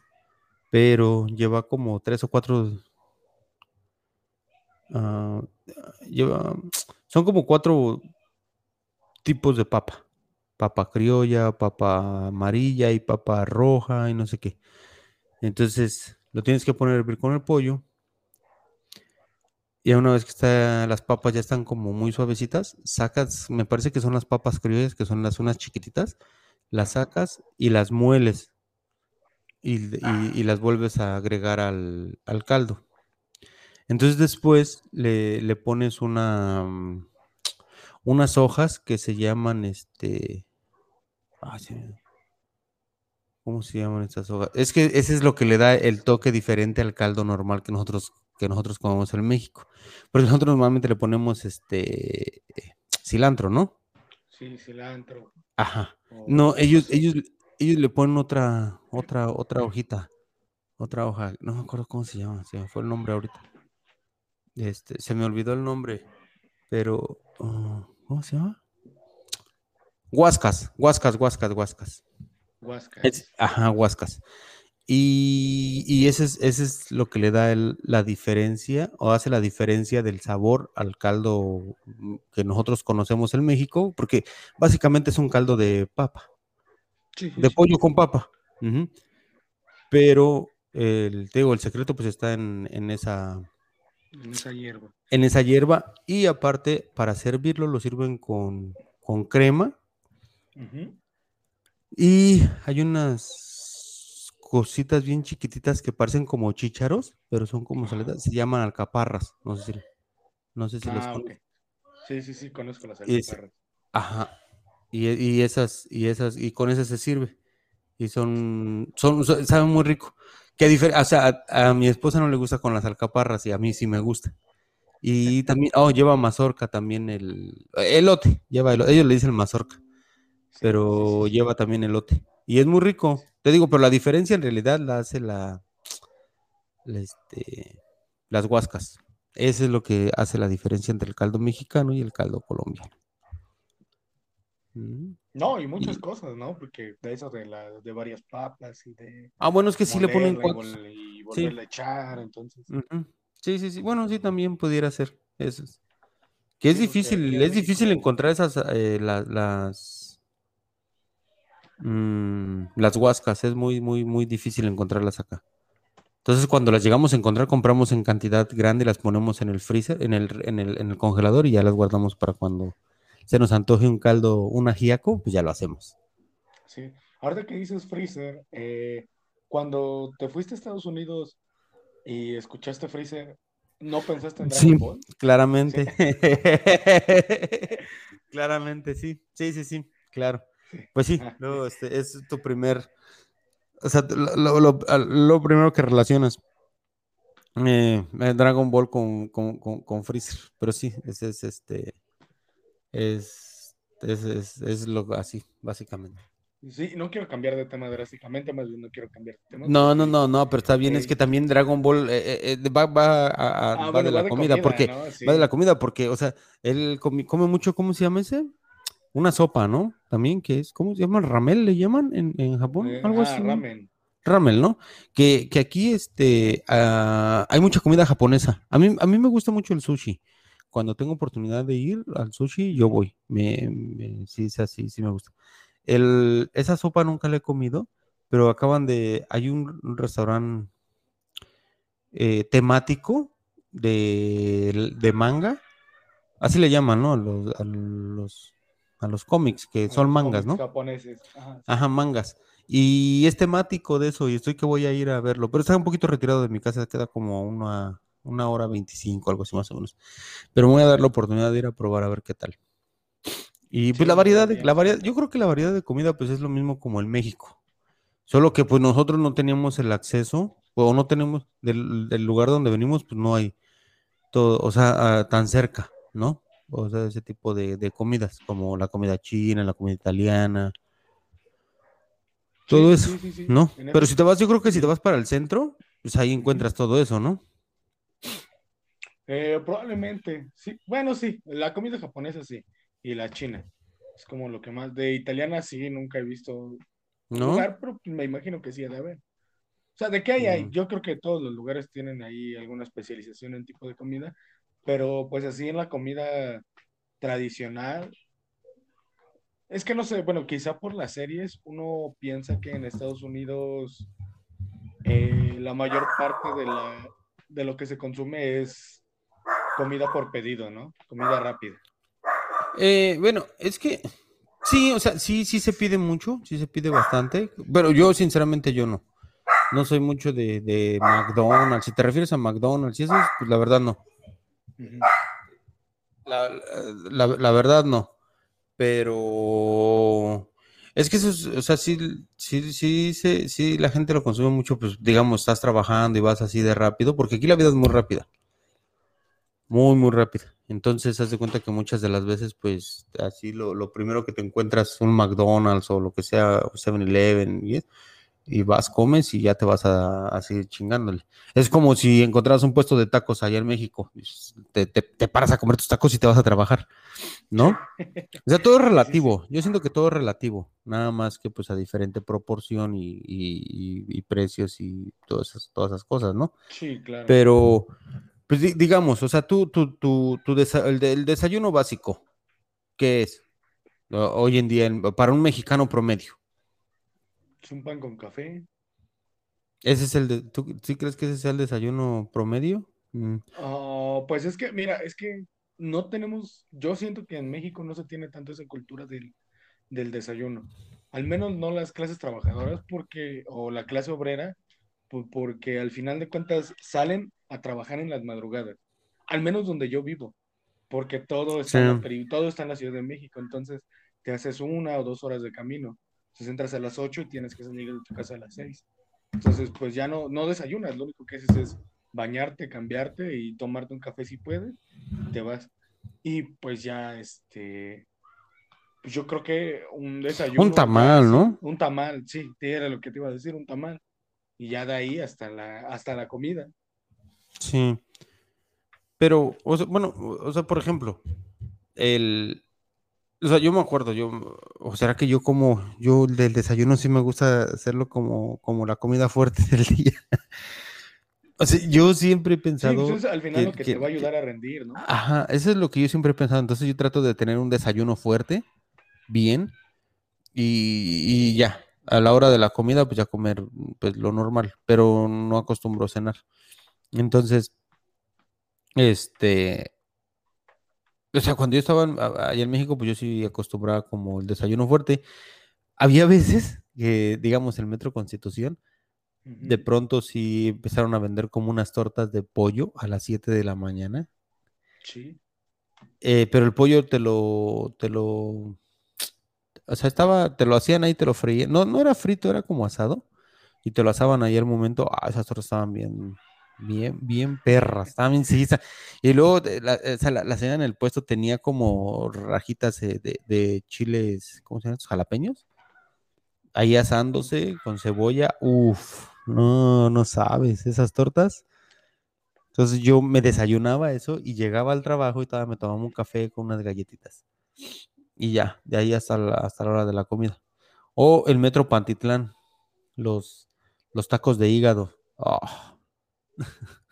S1: pero lleva como tres o cuatro, ah, lleva, son como cuatro tipos de papa. Papa criolla, papa amarilla y papa roja y no sé qué. Entonces lo tienes que poner a hervir con el pollo. Y una vez que está, las papas ya están como muy suavecitas, sacas, me parece que son las papas criollas, que son las unas chiquititas, las sacas y las mueles y, y- y las vuelves a agregar al, al caldo. Entonces después le, le pones una, mm, unas hojas que se llaman, este, ¿cómo se llaman estas hojas? Es que ese es lo que le da el toque diferente al caldo normal que nosotros, que nosotros comemos en México. Porque nosotros normalmente le ponemos este cilantro, ¿no?
S2: Sí, cilantro
S1: Ajá.
S2: o
S1: No, ellos, ellos, ellos le ponen otra, otra, otra hojita, otra hoja. No me acuerdo cómo se llama, se me fue el nombre ahorita. Este, se me olvidó el nombre, pero ah, ¿cómo se llama? Huascas, huascas, huascas, huascas.
S2: Huascas.
S1: Es- ajá, huascas. Y, y ese es, ese es lo que le da el- la diferencia o hace la diferencia del sabor al caldo mm, que nosotros conocemos en México, porque básicamente es un caldo de papa,
S2: Sí,
S1: de
S2: sí.
S1: pollo con papa. Pero el, te digo, el secreto pues está en, en esa,
S2: En esa hierba.
S1: En esa hierba. Y aparte, para servirlo, lo sirven con, con crema. Y hay unas cositas bien chiquititas que parecen como chícharos, pero son como saletas. Se llaman alcaparras. No sé si, no sé si los
S2: ah, Sí, sí, sí, conozco las alcaparras.
S1: ajá. Y, y, esas, y esas, y con esas se sirve. Y son, son, saben muy rico. Que o sea, a, mi esposa no le gusta con las alcaparras y a mí sí me gusta. Y también, oh, lleva mazorca también el elote, lleva ellos le dicen mazorca, pero lleva también elote. Y es muy rico, te digo, pero la diferencia en realidad la hace la, este, las huascas. Eso es lo que hace la diferencia entre el caldo mexicano y el caldo colombiano.
S2: Mm. No, y muchas cosas, ¿no? Porque de eso de, la, de varias papas y de...
S1: Ah, bueno, es que sí le ponen...
S2: Y, volverle a echar, entonces...
S1: Sí, sí, sí. Bueno, sí, también pudiera ser eso. Que es difícil, es difícil encontrar esas, eh, las... Mm, las huascas, es muy, muy, muy difícil encontrarlas acá. Entonces, cuando las llegamos a encontrar, compramos en cantidad grande, las ponemos en el freezer, en el, en el, en el congelador y ya las guardamos para cuando se nos antoje un caldo, un ajíaco, pues ya lo hacemos.
S2: Sí, ahora que dices freezer, eh, cuando te fuiste a Estados Unidos y escuchaste freezer, ¿no pensaste en Dragon Ball?
S1: Claramente. claramente, sí. Sí, sí, sí, claro. Pues sí, no, este, es tu primer, o sea, lo, primero que relacionas. Eh, Dragon Ball con, con, con, Freezer, pero sí, ese es este es, es, es, lo así, básicamente.
S2: Sí, no quiero cambiar de tema drásticamente, más bien no quiero cambiar de tema.
S1: No, no, no, no, pero está bien, es que también Dragon Ball eh, eh, va, va, a, ah, de la comida, porque va de la comida, porque, o sea, él come, mucho, ¿cómo se llama ese? Una sopa, ¿no? También, que es, ¿cómo se llama? ¿Ramel le llaman en, en Japón? Eh, Algo ah, así. Ramen. Ramel, ¿no? Que, que aquí este, ah, hay mucha comida japonesa. A mí, a mí me gusta mucho el sushi cuando tengo oportunidad de ir al sushi, yo voy. Me, sí, sí, sí, sí me gusta. El, esa sopa nunca la he comido, pero acaban de. Hay un, restaurante eh, temático de, manga. Así le llaman, ¿no? A los, a los, cómics, que son mangas, ¿no?
S2: Japoneses.
S1: Ajá, mangas. Y es temático de eso, y estoy que voy a ir a verlo. Pero está un poquito retirado de mi casa, queda como una una hora veinticinco, algo así más o menos. Pero me voy a dar la oportunidad de ir a probar a ver qué tal. Y pues la variedad, de, la variedad, yo creo que la variedad de comida pues es lo mismo como en México. Solo que pues nosotros no teníamos el acceso, o no tenemos, del, lugar donde venimos, pues no hay todo, o sea, ah, tan cerca, ¿no? O sea, ese tipo de, comidas, como la comida china, la comida italiana, todo eso, ¿no? Pero si te vas, yo creo que si te vas para el centro, pues ahí encuentras todo eso, ¿no?
S2: Eh, probablemente, sí. Bueno, sí, la comida japonesa sí, y la china. Es como lo que más. De italiana sí, nunca he visto
S1: ¿No?
S2: lugar, pero me imagino que sí de haber. O sea, ¿de qué hay ahí? Mm. Yo creo que todos los lugares tienen ahí alguna especialización en tipo de comida, pero pues así en la comida tradicional. Es que no sé, bueno, quizá por las series uno piensa que en Estados Unidos eh, la mayor parte de, la, de lo que se consume es comida por pedido, ¿no? Comida rápida.
S1: Eh, bueno, es que sí, o sea, sí, sí se pide mucho, sí se pide bastante, pero yo sinceramente yo no. No soy mucho de, McDonald's. Si te refieres a McDonald's y eso, pues la verdad no. La, verdad no. Pero es que eso, o sea, sí, sí, sí, sí, sí, la gente lo consume mucho, pues digamos, estás trabajando y vas así de rápido, porque aquí la vida es muy rápida muy, muy rápida. Entonces, haz de cuenta que muchas de las veces, pues, así lo, primero que te encuentras un McDonald's o lo que sea, 7-Eleven, y, y, vas, comes y ya te vas a, a, seguir chingándole. Es como si encontraras un puesto de tacos allá en México, te, te, paras a comer tus tacos y te vas a trabajar, ¿no? O sea, todo es relativo. Yo siento que todo es relativo, nada más que pues a diferente proporción y, y precios y todas esas, todas esas cosas, ¿no?
S2: Sí, claro.
S1: Pero pues digamos, o sea, tú, tú, tú, el, desayuno básico, ¿qué es hoy en día para un mexicano promedio?
S2: Es un pan con café.
S1: ¿Ese es el de, ¿Tú sí crees que ese sea el desayuno promedio? Mm,
S2: Oh, pues es que, mira, es que no tenemos, yo siento que en México no se tiene tanto esa cultura del, del desayuno. Al menos no las clases trabajadoras porque, o la clase obrera, po- porque al final de cuentas salen a trabajar en las madrugadas. Al menos donde yo vivo, porque todo
S1: sí,
S2: está en la peri- todo está en la Ciudad de México. Entonces te haces una o dos horas de camino. Entonces entras a las 8 y tienes que salir de tu casa a las 6. Entonces, pues ya no, no desayunas, lo único que haces es bañarte, cambiarte y tomarte un café si puedes, te vas. Y pues ya, este, pues yo creo que un desayuno,
S1: un tamal, ¿no?
S2: un tamal, sí, era lo que te iba a decir, un tamal. Y ya de ahí hasta la, hasta la comida.
S1: Sí. Pero, o sea, bueno, o sea, por ejemplo, el, o sea, yo me acuerdo, yo, o será que yo como, yo del desayuno sí me gusta hacerlo como, como la comida fuerte del día. O sea, yo siempre he
S2: Sí, pues
S1: pensado
S2: es al final
S1: que,
S2: lo que
S1: que-
S2: te va a
S1: que-
S2: ayudar a rendir, ¿no?
S1: ajá, eso es lo que yo siempre he pensado. Entonces yo trato de tener un desayuno fuerte, bien, y, y ya. A la hora de la comida, pues ya comer, pues lo normal, pero no acostumbro a cenar. Entonces, este, o sea, cuando yo estaba allá en México, pues yo sí acostumbraba como el desayuno fuerte. Había veces que, digamos, el Metro Constitución, de pronto sí empezaron a vender como unas tortas de pollo a las 7 de la mañana.
S2: Sí.
S1: Eh, pero el pollo te lo, te lo, o sea, estaba, te lo hacían ahí, te lo freían. No, no era frito, era como asado. Y te lo asaban ahí al momento. Ah, esas tortas estaban bien, bien, bien perras. Bien sí, Y luego la, la, señora en el puesto tenía como rajitas de, de chiles, ¿cómo se llaman? estos? Jalapeños. Ahí asándose con cebolla. Uf, no, no sabes, esas tortas. Entonces yo me desayunaba eso y llegaba al trabajo y todavía me tomaba un café con unas galletitas. Y ya, de ahí hasta la, hasta la hora de la comida. O el Metro Pantitlán, los, los tacos de hígado. Ah,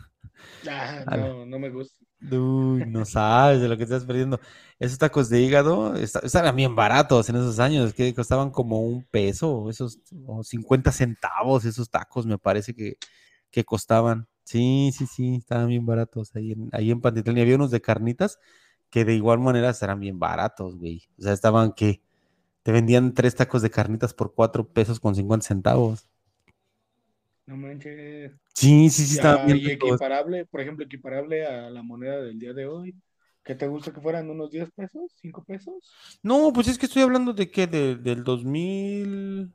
S2: Ah, no, no me gusta.
S1: Uy, no sabes de lo que estás perdiendo. Esos tacos de hígado esta- estaban bien baratos en esos años, que costaban como un peso, esos o 50 centavos, esos tacos me parece que, que costaban. Sí, sí, sí, estaban bien baratos ahí en, ahí en Pantitlán. Y había unos de carnitas que de igual manera eran bien baratos, güey. O sea, estaban que te vendían tres tacos de carnitas por cuatro pesos con 50 centavos.
S2: No manches.
S1: Sí, sí, sí,
S2: Ya,
S1: bien
S2: y equiparable, por ejemplo, equiparable a la moneda del día de hoy. ¿Qué te gusta que fueran unos 10 pesos? ¿5 pesos?
S1: No, pues es que estoy hablando de qué, de- del 2000,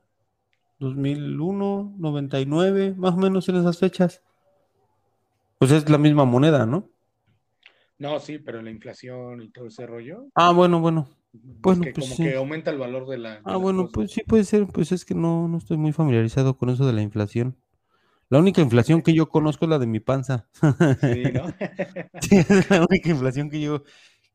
S1: 2001, 99, más o menos en esas fechas. Pues es la misma moneda, ¿no?
S2: No, sí, pero la inflación y todo ese rollo,
S1: Ah, bueno, bueno.
S2: es
S1: Bueno,
S2: que
S1: pues
S2: como
S1: sí.
S2: que aumenta el valor de la, de
S1: Ah, bueno,
S2: cosas.
S1: pues sí puede ser, pues es que no, no estoy muy familiarizado con eso de la inflación. La única inflación que yo conozco es la de mi panza.
S2: Sí, ¿no?
S1: Sí, es la única inflación que yo,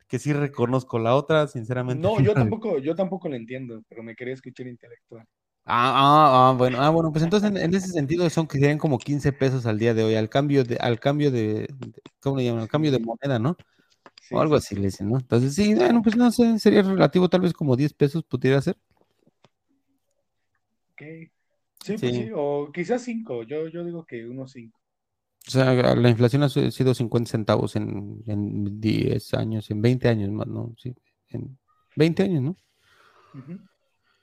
S1: que sí reconozco. La otra, sinceramente.
S2: No, yo tampoco, yo tampoco lo entiendo, pero me quería escuchar intelectual.
S1: Ah, ah, ah, bueno, ah, bueno, pues entonces en, en ese sentido son que serían como 15 pesos al día de hoy, al cambio de, al cambio de, de- ¿cómo le llaman? Al cambio de moneda, ¿no?
S2: sí,
S1: O algo
S2: sí,
S1: así
S2: sí.
S1: le dicen, ¿no? Entonces, sí, bueno, pues no sé, sería relativo, tal vez como 10 pesos pudiera ser.
S2: Ok. Sí, pues
S1: Sí,
S2: sí, o quizás 5, yo, yo digo que unos 5.
S1: o sea, la inflación ha si- sido 50 centavos en, en 10 años, en 20 años más, ¿no? Sí, en 20 años, ¿no?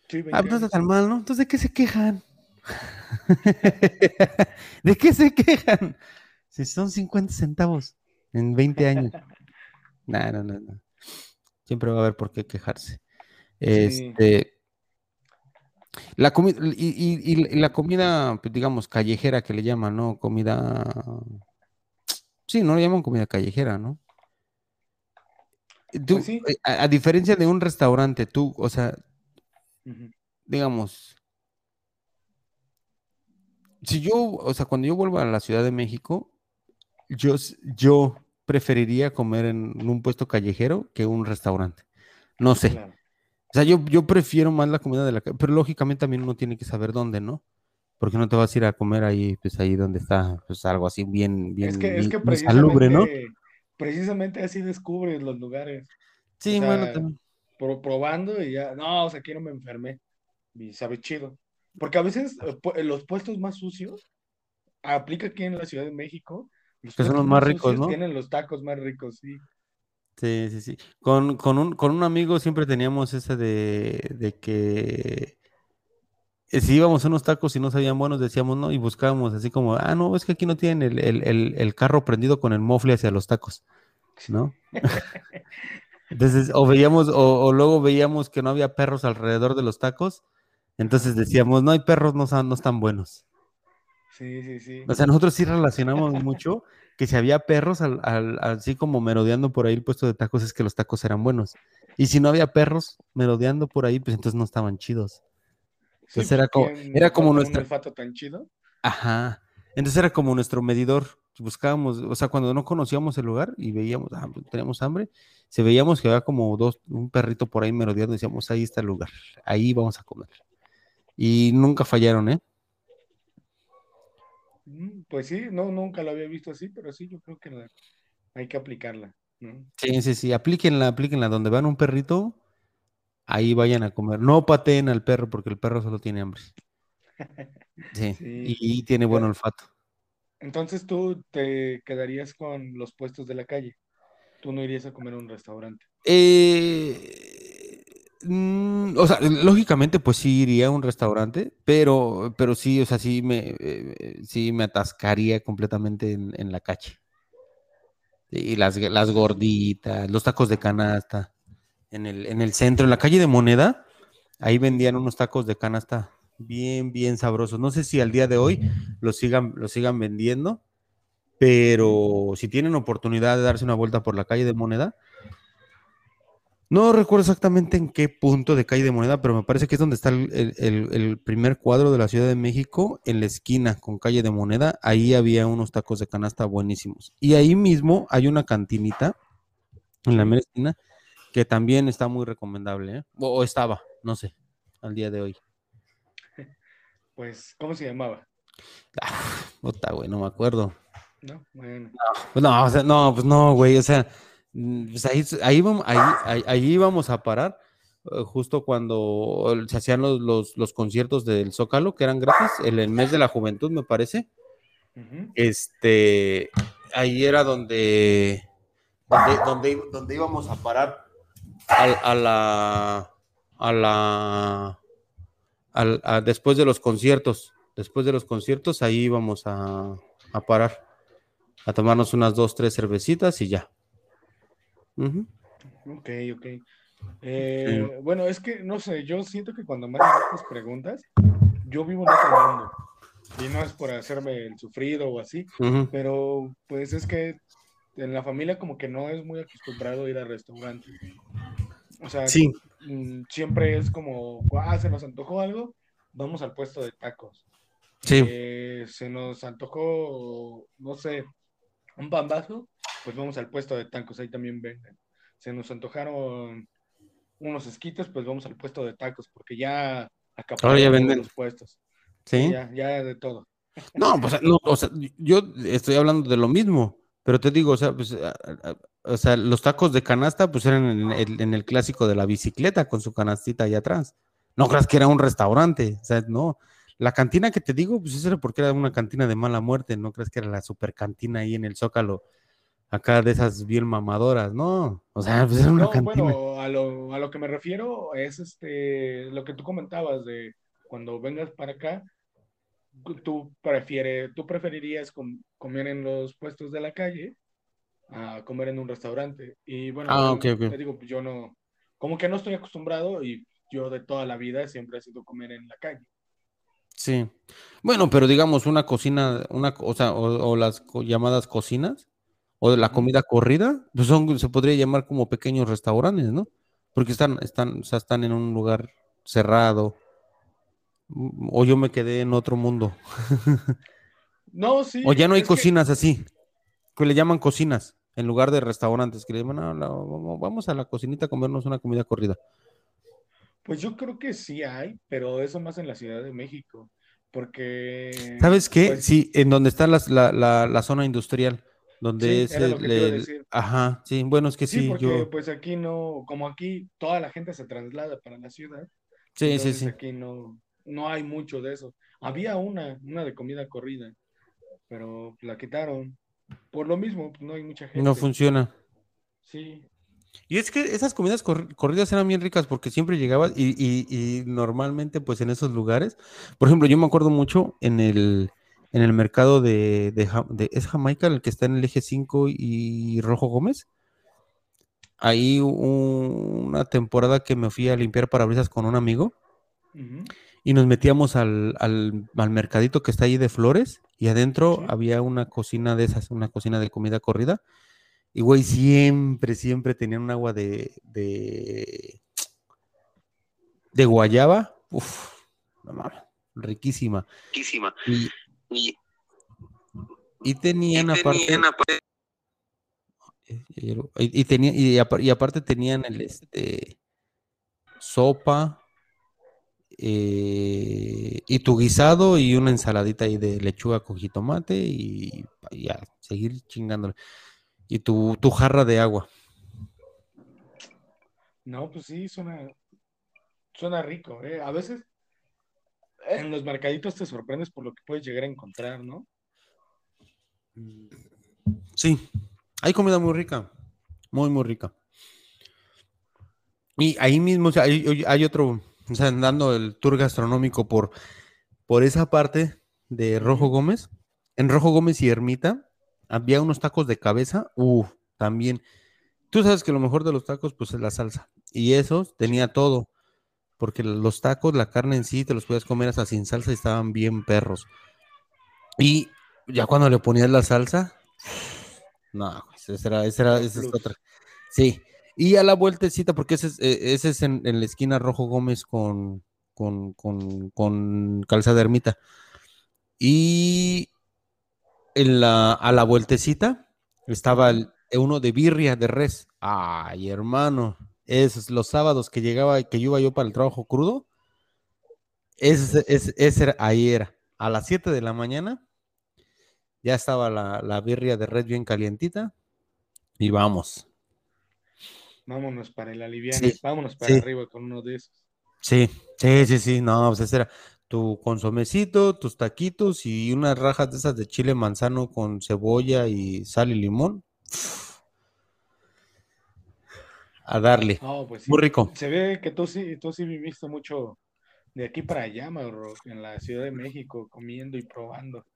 S2: Sí,
S1: Ah,
S2: 20
S1: pues no está tan mal, ¿no? Entonces, ¿de qué se quejan? ¿De qué se quejan? Si son 50 centavos en 20 años. No, no, no, no. Siempre va a haber por qué quejarse.
S2: Sí,
S1: Este, la comida, y, y- y la comida, pues, digamos, callejera que le llaman, ¿no? Comida. Sí, no le llaman comida callejera, ¿no? Tú,
S2: pues sí.
S1: eh, a, a diferencia de un restaurante, tú, o sea, digamos, si yo, o sea, cuando yo vuelva a la Ciudad de México, yo, yo preferiría comer en un puesto callejero que un restaurante. No sé.
S2: Claro.
S1: O sea, yo, yo prefiero más la comida de la calle, pero lógicamente también uno tiene que saber dónde, ¿no? Porque no te vas a ir a comer ahí, pues ahí donde está, pues algo así bien, bien,
S2: Es que, es
S1: bien,
S2: que
S1: bien salubre, ¿no?
S2: precisamente, así descubres los lugares. O
S1: Sí, bueno,
S2: sea,
S1: también.
S2: pro- probando y ya, no, o sea, aquí no me enfermé. Y sabe chido. Porque a veces eh, pu- los puestos más sucios, aplica aquí en la Ciudad de México, Los
S1: Que son los más ricos, ¿no?
S2: Tienen los tacos más ricos, sí.
S1: Sí, sí, sí. Con, con un, con un amigo siempre teníamos ese de, de que eh, si íbamos a unos tacos y no sabían buenos, decíamos no, y buscábamos así como, ah, no, es que aquí no tienen el, el- el- el carro prendido con el mofle hacia los tacos, ¿no? Entonces, o veíamos, o, o luego veíamos que no había perros alrededor de los tacos, entonces decíamos, no hay perros, no, no están buenos.
S2: Sí, sí, sí.
S1: O sea, nosotros sí relacionamos mucho que si había perros al- al- así como merodeando por ahí el puesto de tacos, es que los tacos eran buenos. Y si no había perros merodeando por ahí, pues entonces no estaban chidos.
S2: Sí,
S1: Entonces era
S2: pues,
S1: como-
S2: ¿quién
S1: era como
S2: va con
S1: nuestra-
S2: olfato tan chido.
S1: Ajá. Entonces era como nuestro medidor. Buscábamos, o sea, cuando no conocíamos el lugar y veíamos, ah, pues, teníamos hambre, si veíamos que había como dos, un perrito por ahí merodeando, decíamos, ahí está el lugar, ahí vamos a comer. Y nunca fallaron, ¿eh?
S2: Pues sí, no, nunca lo había visto así, pero sí, yo creo que la- hay que aplicarla, ¿no?
S1: Sí, sí, sí, aplíquenla, aplíquenla. Donde vean un perrito, ahí vayan a comer. No pateen al perro porque el perro solo tiene hambre. Sí,
S2: Sí.
S1: y tiene buen olfato.
S2: Entonces tú te quedarías con los puestos de la calle. Tú no irías a comer a un restaurante.
S1: Eh, mm, o sea, lógicamente, pues sí iría a un restaurante, pero, pero sí, o sea, sí me, eh, sí me atascaría completamente en, en la calle. Y las, las gorditas, los tacos de canasta, en el, en el centro, en la calle de Moneda, ahí vendían unos tacos de canasta bien, bien sabrosos. No sé si al día de hoy los sigan, los sigan vendiendo, pero si tienen oportunidad de darse una vuelta por la calle de Moneda, no recuerdo exactamente en qué punto de calle de Moneda, pero me parece que es donde está el, el- primer cuadro de la Ciudad de México, en la esquina con calle de Moneda. Ahí había unos tacos de canasta buenísimos. Y ahí mismo hay una cantinita, en la mera esquina, que también está muy recomendable, ¿eh? O, o estaba, no sé, al día de hoy.
S2: Pues, ¿cómo se llamaba?
S1: Puta, güey, no me acuerdo.
S2: ¿No? Bueno,
S1: Pues no, o sea, no, pues no, güey, o sea, pues ahí, ahí, vam- ahí, ahí- ahí íbamos a parar eh, justo cuando se hacían los, los, los conciertos del Zócalo, que eran gratis, el, el mes de la juventud, me parece. Este, ahí era donde, donde, donde, donde íbamos a parar a, la, a la, a- después de los conciertos, después de los conciertos, ahí íbamos a, a parar, a tomarnos unas dos, tres cervecitas y ya. Ujú.
S2: ok, ok. Eh, Bueno, es que, no sé, yo siento que cuando me hacen estas preguntas, yo vivo en otro mundo. Y no es por hacerme el sufrido o así, pero pues es que en la familia como que no es muy acostumbrado ir a restaurantes. O sea,
S1: Sí,
S2: mm, siempre es como, ah, se nos antojó algo, vamos al puesto de tacos.
S1: sí,
S2: Eh, se nos antojó, no sé, un pambazo, pues vamos al puesto de tacos, ahí también venden. Se nos antojaron unos esquites, pues vamos al puesto de tacos, porque ya acapararon
S1: Ahora ya venden.
S2: los puestos.
S1: sí.
S2: Ya, ya de todo.
S1: No, pues no, o sea, yo estoy hablando de lo mismo, pero te digo, o sea, pues, a- a- o sea, los tacos de canasta, pues eran en el, en el clásico de la bicicleta con su canastita allá atrás. No creas que era un restaurante, o sea, no. La cantina que te digo, pues eso era porque era una cantina de mala muerte, no creas que era la super cantina ahí en el Zócalo, acá de esas bien mamadoras, no. O sea, pues era una
S2: No,
S1: cantina.
S2: bueno, a lo, a lo que me refiero es este, lo que tú comentabas de cuando vengas para acá, tú prefieres, tú preferirías com- comer en los puestos de la calle a comer en un restaurante. Y bueno,
S1: Ah,
S2: yo
S1: ok, ok.
S2: te digo, pues yo no, como que no estoy acostumbrado y yo de toda la vida siempre he sido comer en la calle.
S1: Sí. Bueno, pero digamos una cocina, una, o sea, o, o las co- llamadas cocinas, o de la comida corrida, pues son, se podría llamar como pequeños restaurantes, ¿no? Porque están, están, o sea, están en un lugar cerrado. Mm, O yo me quedé en otro mundo.
S2: No, sí.
S1: O ya no hay
S2: que-
S1: cocinas así, que le llaman cocinas, en lugar de restaurantes, que le llaman, "Ah, la- vamos a la cocinita a comernos una comida corrida.
S2: pues yo creo que sí hay, pero eso más en la Ciudad de México, porque...
S1: ¿Sabes qué?
S2: pues,
S1: Sí, en donde está la, la- la zona industrial, donde
S2: Sí,
S1: es el-. Ajá, sí, bueno, es que
S2: Sí,
S1: sí,
S2: porque
S1: yo...
S2: pues aquí no, como aquí toda la gente se traslada para la ciudad,
S1: Sí, sí, sí.
S2: aquí no, no hay mucho de eso. Había una, una de comida corrida, pero la quitaron. Por lo mismo, no hay mucha gente.
S1: No funciona.
S2: Sí.
S1: Y es que esas comidas cor- corridas eran bien ricas porque siempre llegabas y, y- y normalmente pues en esos lugares, por ejemplo, yo me acuerdo mucho en el, en el mercado de, de, es Jamaica, el que está en el eje 5 y Rojo Gómez. Ahí hubo una temporada que me fui a limpiar parabrisas con un amigo y nos metíamos al, al, al mercadito que está ahí de flores y adentro
S2: Sí.
S1: había una cocina de esas, una cocina de comida corrida. Y güey, siempre, siempre tenían un agua de, de, de guayaba. Uf, no mames, riquísima.
S3: Riquísima.
S1: Y,
S3: Y,
S1: y tenían
S3: y
S1: aparte.
S3: tenían aparte-
S1: eh, Y, y tenía- y apa- y aparte tenían el este sopa eh, y tu guisado y una ensaladita ahí de lechuga con jitomate y, y ya, seguir chingándole. Y tu, tu jarra de agua.
S2: No, pues sí, suena, suena rico, ¿eh? A veces en los mercaditos te sorprendes por lo que puedes llegar a encontrar, ¿no?
S1: Sí, hay comida muy rica, muy, muy rica. Y ahí mismo, o sea, hay, otro, o sea, dando el tour gastronómico por, por esa parte de Rojo. Gómez. En Rojo Gómez y Ermita había unos tacos de cabeza, uff, también. Tú sabes que lo mejor de los tacos, pues es la salsa. Y esos tenía todo, porque los tacos, la carne en sí, te los podías comer hasta sin salsa y estaban bien perros. Y ya cuando le ponías la salsa, no, pues, esa era, esa era, esa es otra. Sí. Y a la vueltecita, porque ese es, eh, ese es en, en la esquina Rojo Gómez con, con, con, con Calzada Ermita. Y en la, a la vueltecita estaba el- uno de birria de res. Ay, hermano. Esos los sábados que llegaba, que yo iba yo para el trabajo crudo. Ese, ese- ese era, ahí era. A las 7 de la mañana ya estaba la, la birria de res bien calientita. Y vamos.
S2: Vámonos para el aliviane,
S1: Sí,
S2: vámonos para
S1: sí.
S2: arriba con uno de esos.
S1: Sí, sí, sí, sí. No, pues ese era tu consomecito, tus taquitos y unas rajas de esas de chile manzano con cebolla y sal y limón. A darle.
S2: Pues sí.
S1: Muy rico.
S2: Se ve que tú sí, tú sí viviste mucho de aquí para allá, Mauro, en la Ciudad de México, comiendo y probando.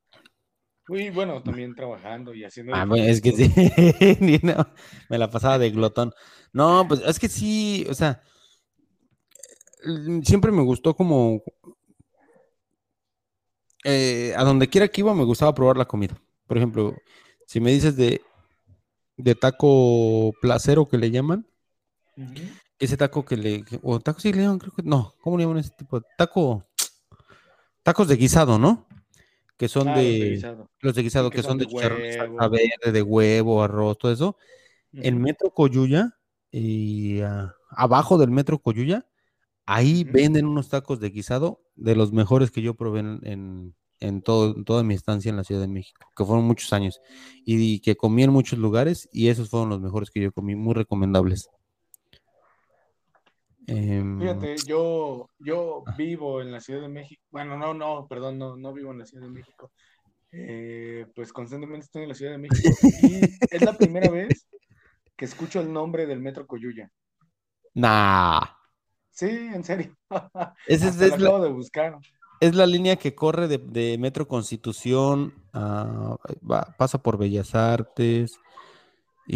S2: Y bueno, también trabajando y haciendo.
S1: Ah, bueno, es que sí, no, me la pasaba de glotón. No, pues es que sí, o sea, mm, siempre me gustó como eh, a donde quiera que iba me gustaba probar la comida. Por ejemplo, si me dices de, de taco placero que le llaman, Ese taco que le, o taco sí le llaman, creo que, no, ¿cómo le llaman ese tipo? de Taco, tacos de guisado, ¿no? Que son
S2: Ah, los de
S1: de,
S2: guisado.
S1: los de guisado,
S2: que
S1: que
S2: son
S1: de
S2: de
S1: chicharrón, de verde, de huevo, arroz, todo eso. En
S2: Ujú.
S1: Metro Coyuya y ah, abajo del Metro Coyuya, ahí venden unos tacos de guisado de los mejores que yo probé en, en, en todo, en toda mi estancia en la Ciudad de México, que fueron muchos años y, que comí en muchos lugares y esos fueron los mejores que yo comí, muy recomendables. Em,
S2: Fíjate, yo, yo vivo en la Ciudad de México. Bueno, no, no, perdón, no, no vivo en la Ciudad de México. Eh, pues constantemente estoy en la Ciudad de México y es la primera vez que escucho el nombre del Metro Coyuya.
S1: nah,
S2: Sí, en serio.
S1: esa es, es la,
S2: de buscar.
S1: es la línea que corre de, de Metro Constitución, a- va- pasa por Bellas Artes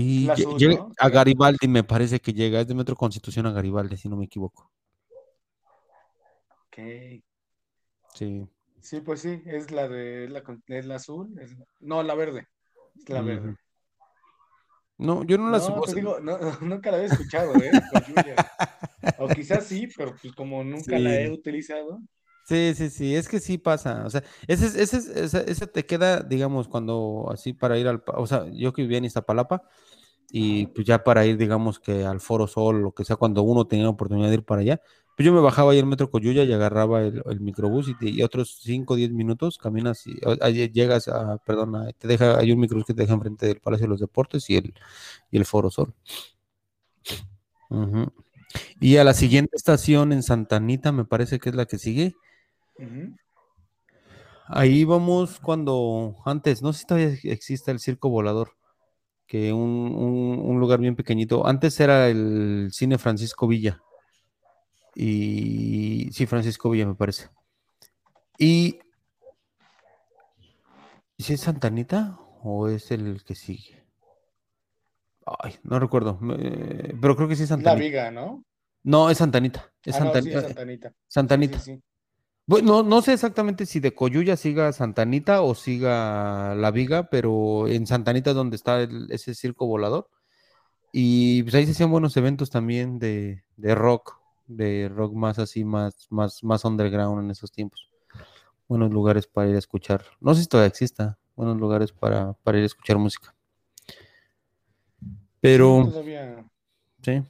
S1: y
S2: sur,
S1: llega
S2: ¿no?
S1: a Garibaldi, me parece que llega, es de Metro Constitución a Garibaldi, si no me equivoco.
S2: Ok.
S1: Sí.
S2: Sí, pues sí, es la de es la, con- es la azul, es la- no, la verde. Es la verde.
S1: No, yo no la
S2: No, te digo, no, nunca la había escuchado, ¿eh? Coyuya. O quizás sí, pero pues como nunca la he utilizado.
S1: Sí, sí, sí, es que sí pasa. O sea, ese, es- ese, es- ese, ese te queda, digamos, cuando así para ir al. O sea, yo que vivía en Iztapalapa y pues ya para ir, digamos, que al Foro Sol, lo que sea, cuando uno tenía la oportunidad de ir para allá, pues yo me bajaba ahí al Metro Coyuya y agarraba el, el microbús y, te- y otros 5 o 10 minutos caminas y ahí llegas a, perdón, a- te deja, hay un microbús que te deja enfrente del Palacio de los Deportes y el, y el Foro Sol. Y a la siguiente estación en Santa Anita, me parece que es la que sigue. Ahí vamos cuando antes, no sé si todavía existe el circo volador, que un, un- un lugar bien pequeñito. Antes era el cine Francisco Villa. Y sí, Francisco Villa me parece. Y ¿y si es Santanita o es el que sigue? Ay, no recuerdo, pero creo que sí es
S2: Es la
S1: Santanita.
S2: viga, ¿no?
S1: No, es Santanita. Es
S2: ah, no, sí,
S1: Santanita.
S2: es Santanita.
S1: Santanita.
S2: Sí,
S1: no, no sé exactamente si de Coyuya siga Santanita o siga La Viga, pero en Santanita es donde está el- ese circo volador. Y pues ahí se hacían buenos eventos también de, de rock, de rock más así, más, más, más underground en esos tiempos. Buenos lugares para ir a escuchar. No sé si todavía exista, buenos lugares para, para ir a escuchar música. Pero
S2: Sí, todavía.
S1: Sí.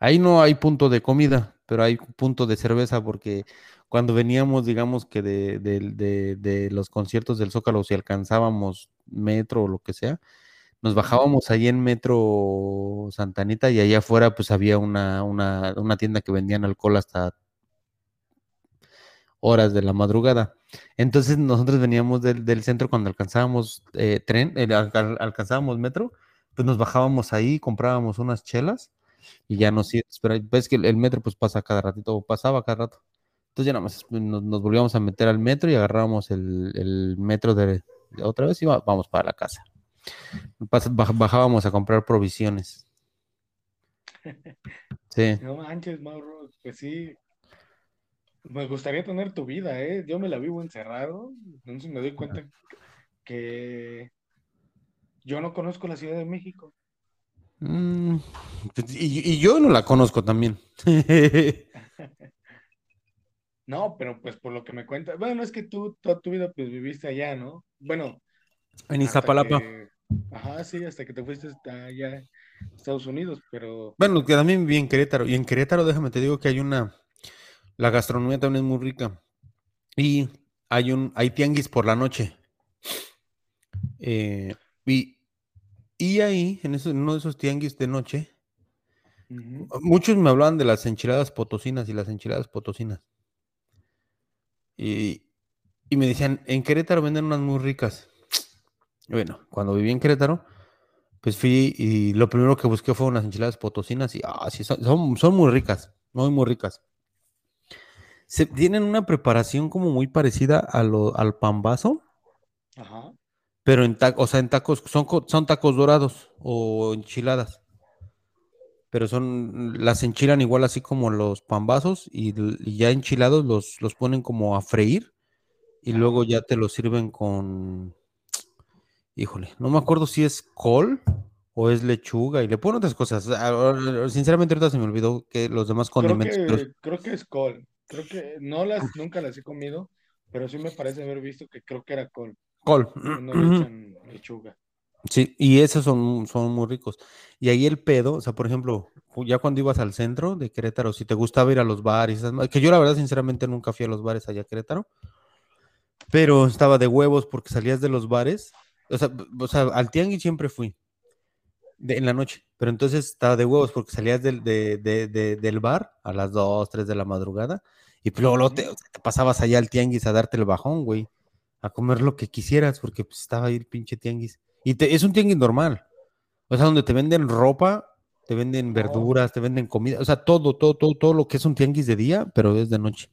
S1: Ahí no hay punto de comida, pero hay punto de cerveza porque cuando veníamos, digamos que de, de- de- de los conciertos del Zócalo, si alcanzábamos metro o lo que sea, nos bajábamos ahí en Metro Santanita y allá afuera pues había una, una, una tienda que vendían alcohol hasta horas de la madrugada. Entonces nosotros veníamos del, del centro cuando alcanzábamos eh, tren, eh, al- al- alcanzábamos metro, pues nos bajábamos ahí, comprábamos unas chelas y ya nos íbamos, pero ves que el, metro pues pasa cada ratito, o pasaba cada rato. Entonces ya nada más nos, nos volvíamos a meter al metro y agarrábamos el, el metro de, de otra vez y va- vamos para la casa. Bajábamos a comprar provisiones. Sí.
S2: No manches, Mauro, pues sí. Me gustaría tener tu vida, ¿eh? Yo me la vivo encerrado, entonces me doy cuenta que yo no conozco la Ciudad de México.
S1: Mm, pues, y, y yo no la conozco también.
S2: No, pero pues por lo que me cuentas, bueno, es que tú toda tu vida pues viviste allá, ¿no? Bueno,
S1: En Iztapalapa.
S2: que, ajá, sí, hasta que te fuiste allá a Estados Unidos, pero
S1: Bueno, que también viví en Querétaro. Y en Querétaro, déjame te digo que hay una. La gastronomía también es muy rica. Y hay un. Hay tianguis por la noche. Eh, y, y ahí, en, eso- en uno de esos tianguis de noche, muchos me hablaban de las enchiladas potosinas y las enchiladas potosinas. Y, y me decían, en Querétaro venden unas muy ricas. Bueno, cuando viví en Querétaro, pues fui y lo primero que busqué fue unas enchiladas potosinas y ah, sí, son, son, son muy ricas, muy, muy ricas. Se, tienen una preparación como muy parecida a lo, al pambazo,
S2: ajá,
S1: pero en tacos, o sea, en tacos, son, son tacos dorados o enchiladas. Pero son, las enchilan igual así como los pambazos y, ya enchilados los, los ponen como a freír y luego ya te los sirven con, híjole, no me acuerdo si es col o es lechuga y le ponen otras cosas. Ahora, Sinceramente ahorita se me olvidó que los demás
S2: creo
S1: condimentos, pero
S2: que, creo que es col, creo que no las, nunca las he comido, pero sí me parece haber visto que creo que era col,
S1: col.
S2: que no le echan lechuga.
S1: Sí, y esos son, son muy ricos. Y ahí el pedo, o sea, por ejemplo, ya cuando ibas al centro de Querétaro, si te gustaba ir a los bares, que yo la verdad sinceramente nunca fui a los bares allá a Querétaro, pero estaba de huevos porque salías de los bares, o sea, o sea, al tianguis siempre fui de- en la noche, pero entonces estaba de huevos porque salías del, de- de- de- del bar a las 2, 3 de la madrugada y pues luego, te pasabas allá al tianguis a darte el bajón, güey, a comer lo que quisieras porque pues, estaba ahí el pinche tianguis. Y te- es un tianguis normal, o sea, donde te venden ropa, te venden
S2: Oh.
S1: verduras, te venden comida, o sea, todo, todo, todo, todo lo que es un tianguis de día, pero es de noche.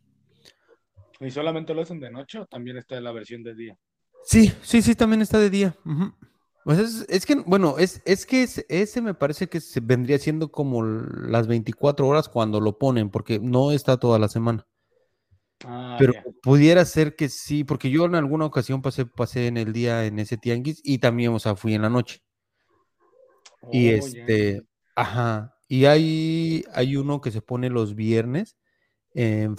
S2: ¿Y solamente lo hacen de noche o también está la versión de día?
S1: Sí, sí, sí, también está de día. Pues es, es que, bueno, es, es que es- ese me parece que se vendría siendo como las 24 horas cuando lo ponen, porque no está toda la semana.
S2: Ah,
S1: Pero pudiera ser que sí, porque yo en alguna ocasión pasé, pasé en el día en ese tianguis y también, o sea, fui en la noche. Y
S2: Oh,
S1: este, ajá, y hay, hay uno que se pone los viernes. eh,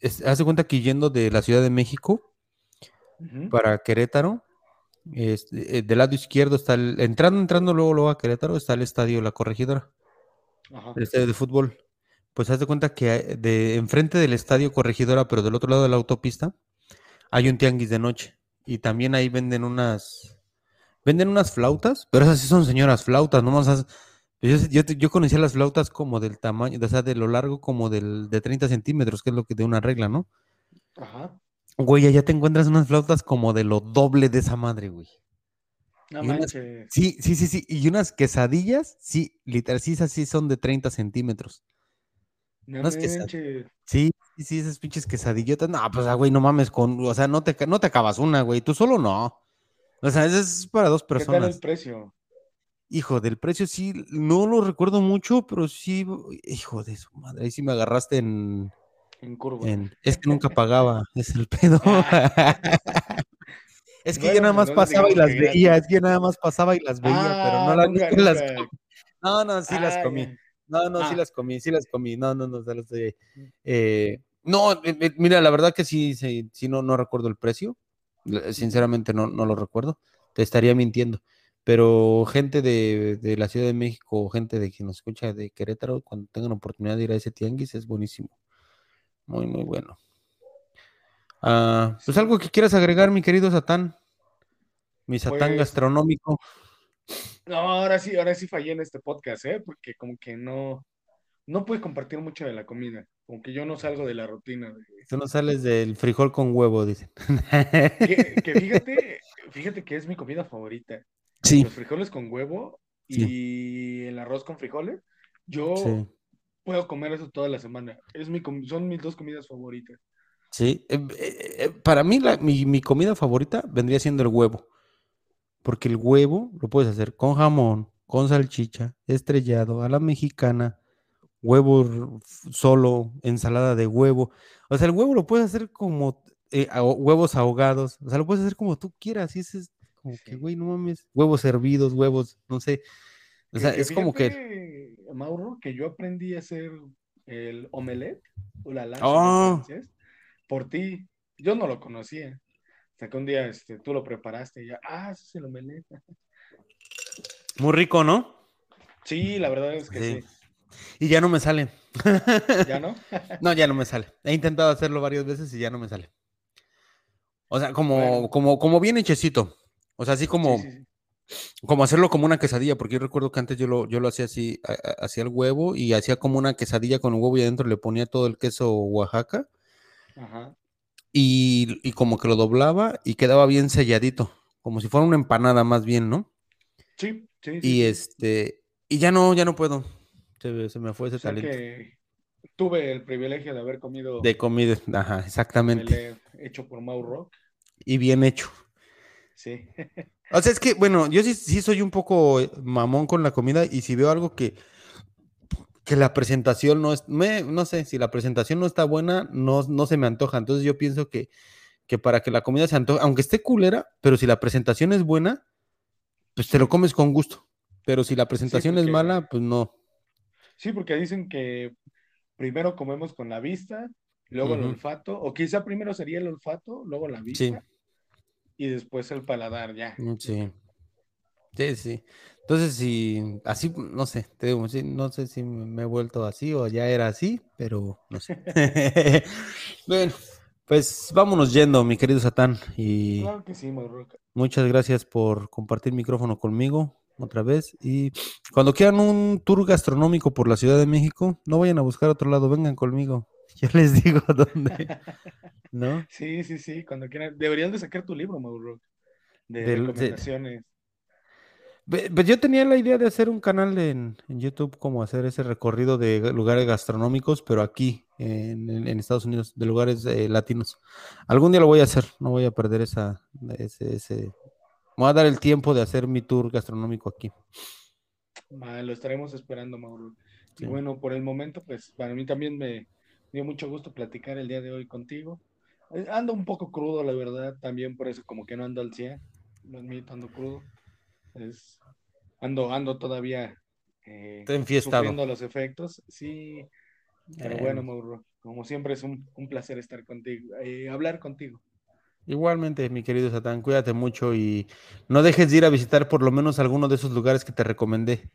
S1: es- de cuenta que yendo de la Ciudad de México para Querétaro, este, eh, del lado izquierdo está el, entrando, entrando luego, luego a Querétaro, está el estadio La Corregidora,
S2: Ajá.
S1: el estadio de fútbol. Pues haz de cuenta que hay- de enfrente del estadio Corregidora, pero del otro lado de la autopista, hay un tianguis de noche. Y también ahí venden unas, venden unas flautas, pero esas sí son señoras flautas, nomás haz- yo, yo, yo conocía las flautas como del tamaño, o sea, de lo largo como del, de 30 centímetros, que es lo que de una regla, ¿no?
S2: Ajá.
S1: Güey, allá te encuentras unas flautas como de lo doble de esa madre, güey.
S2: No
S1: unas-
S2: manches.
S1: Sí, sí, sí, sí. Y unas quesadillas, sí, literal, sí, esas sí son de 30 centímetros.
S2: No
S1: quesad-
S2: manches.
S1: Sí, sí, sí, esas pinches quesadillotas. No, pues, ah, güey, no mames con, o sea, no te, no te acabas una, güey. Tú solo no. O sea, eso es para dos
S2: ¿Qué tal
S1: personas.
S2: el precio?
S1: Hijo, del precio sí, no lo recuerdo mucho, pero sí, hijo de su madre, ahí sí me agarraste en,
S2: En curva.
S1: en- es que nunca pagaba, es el pedo. Es que yo nada más
S2: entonces
S1: pasaba y las
S2: que
S1: veía, es que nada más pasaba y las veía, pero no
S2: Ah,
S1: las,
S2: nunca,
S1: nunca las. No, no, sí las
S2: Ah,
S1: comí. No, no, sí
S2: Ah.
S1: las comí, sí las comí. No, no, no, solo estoy ahí. Eh, no, eh, eh, mira, la verdad que sí, sí, sí, no, no recuerdo el precio. Sinceramente no, no lo recuerdo. Te estaría mintiendo. Pero gente de, de la Ciudad de México, gente de quien nos escucha de Querétaro, cuando tengan oportunidad de ir a ese tianguis, es buenísimo. Muy, muy bueno. Ah, pues algo que quieras agregar, mi querido Satán. Mi Satán
S2: Pues-
S1: gastronómico.
S2: No, ahora sí, ahora sí fallé en este podcast, ¿eh? Porque como que no, no pude compartir mucho de la comida. Como que yo no salgo de la rutina. de-
S1: Tú no sales del frijol con huevo, dicen.
S2: Que, que fíjate, fíjate que es mi comida favorita.
S1: Sí,
S2: Los frijoles con huevo
S1: Sí.
S2: y el arroz con frijoles. Yo
S1: sí.
S2: puedo comer eso toda la semana. Es mi, son mis dos comidas favoritas.
S1: Sí, eh, eh, eh, para mí la- mi, mi comida favorita vendría siendo el huevo, porque el huevo lo puedes hacer con jamón, con salchicha, estrellado, a la mexicana, huevo solo, ensalada de huevo. O sea, el huevo lo puedes hacer como eh, huevos ahogados, o sea, lo puedes hacer como tú quieras, y ese es como que, güey, no mames, huevos hervidos, huevos, no sé. O sea, es como que...
S2: Mauro, que yo aprendí a hacer el omelette, o la
S1: Oh.
S2: en francés, por ti. Yo no lo conocía. Hasta que un día este, tú lo preparaste y ya, ah, ese es el omelette.
S1: Muy rico, ¿no?
S2: Sí, la verdad es que
S1: Sí.
S2: sí.
S1: Y ya no me sale.
S2: ¿Ya no?
S1: No, ya no me sale. He intentado hacerlo varias veces y ya no me sale. O sea, como,
S2: Bueno.
S1: como, como bien hechecito. O sea, así como,
S2: Sí, sí, sí.
S1: como hacerlo como una quesadilla, porque yo recuerdo que antes yo lo, yo lo hacía así, hacía el huevo y hacía como una quesadilla con el huevo y adentro le ponía todo el queso Oaxaca
S2: Ajá.
S1: Y, y como que lo doblaba y quedaba bien selladito, como si fuera una empanada más bien, ¿no?
S2: Sí, sí.
S1: Y este, y ya no, ya no puedo. Se, se me fue ese
S2: O sea
S1: talento.
S2: que tuve el privilegio de haber comido
S1: De comida, ajá, exactamente.
S2: omelette hecho por Mauro.
S1: Y bien hecho.
S2: Sí.
S1: O sea, es que, bueno, yo sí, sí soy un poco eh, mamón con la comida y si veo algo que, que la presentación no es, me, no sé, si la presentación no está buena, no, no se me antoja. Entonces yo pienso que, que para que la comida se antoje, aunque esté culera, pero si la presentación es buena, pues te lo comes con gusto. Pero si la presentación es
S2: porque-
S1: mala, pues no.
S2: Sí, porque dicen que primero comemos con la vista, luego el olfato, o quizá primero sería el olfato, luego la vista,
S1: Sí.
S2: y después el paladar, ya.
S1: Mm, Sí. Sí, sí. Entonces, si así, no sé, te digo, no sé si me he vuelto así o ya era así, pero no sé. bueno, pues vámonos yendo, mi querido Satán, y
S2: Claro que sí,
S1: muchas gracias por compartir micrófono conmigo otra vez. Y cuando quieran un tour gastronómico por la Ciudad de México, no vayan a buscar otro lado, vengan conmigo. Ya les digo dónde, ¿no?
S2: Sí, sí, sí, cuando quieran. Deberían de sacar tu libro, Mauro, de
S1: de-
S2: recomendaciones.
S1: Pues yo tenía la idea de hacer un canal en, en YouTube, como hacer ese recorrido de ga- lugares gastronómicos, pero aquí, en, en- Estados Unidos, de lugares eh, latinos. Algún día lo voy a hacer, no voy a perder esa, ese, ese... Voy a dar el tiempo de hacer mi tour gastronómico aquí.
S2: Va, lo estaremos esperando, Mauro.
S1: Sí.
S2: Y bueno, por el momento, pues para mí también me dio mucho gusto platicar el día de hoy contigo. Eh, Ando un poco crudo, la verdad, también por eso como que no ando al 100, lo admito, ando crudo. Es, ando, ando todavía eh, sufriendo los efectos, sí, pero
S1: Eh,
S2: bueno, Mauro, como siempre es un, un placer estar contigo, eh, hablar contigo.
S1: Igualmente, mi querido Satán, cuídate mucho y no dejes de ir a visitar por lo menos alguno de esos lugares que te recomendé.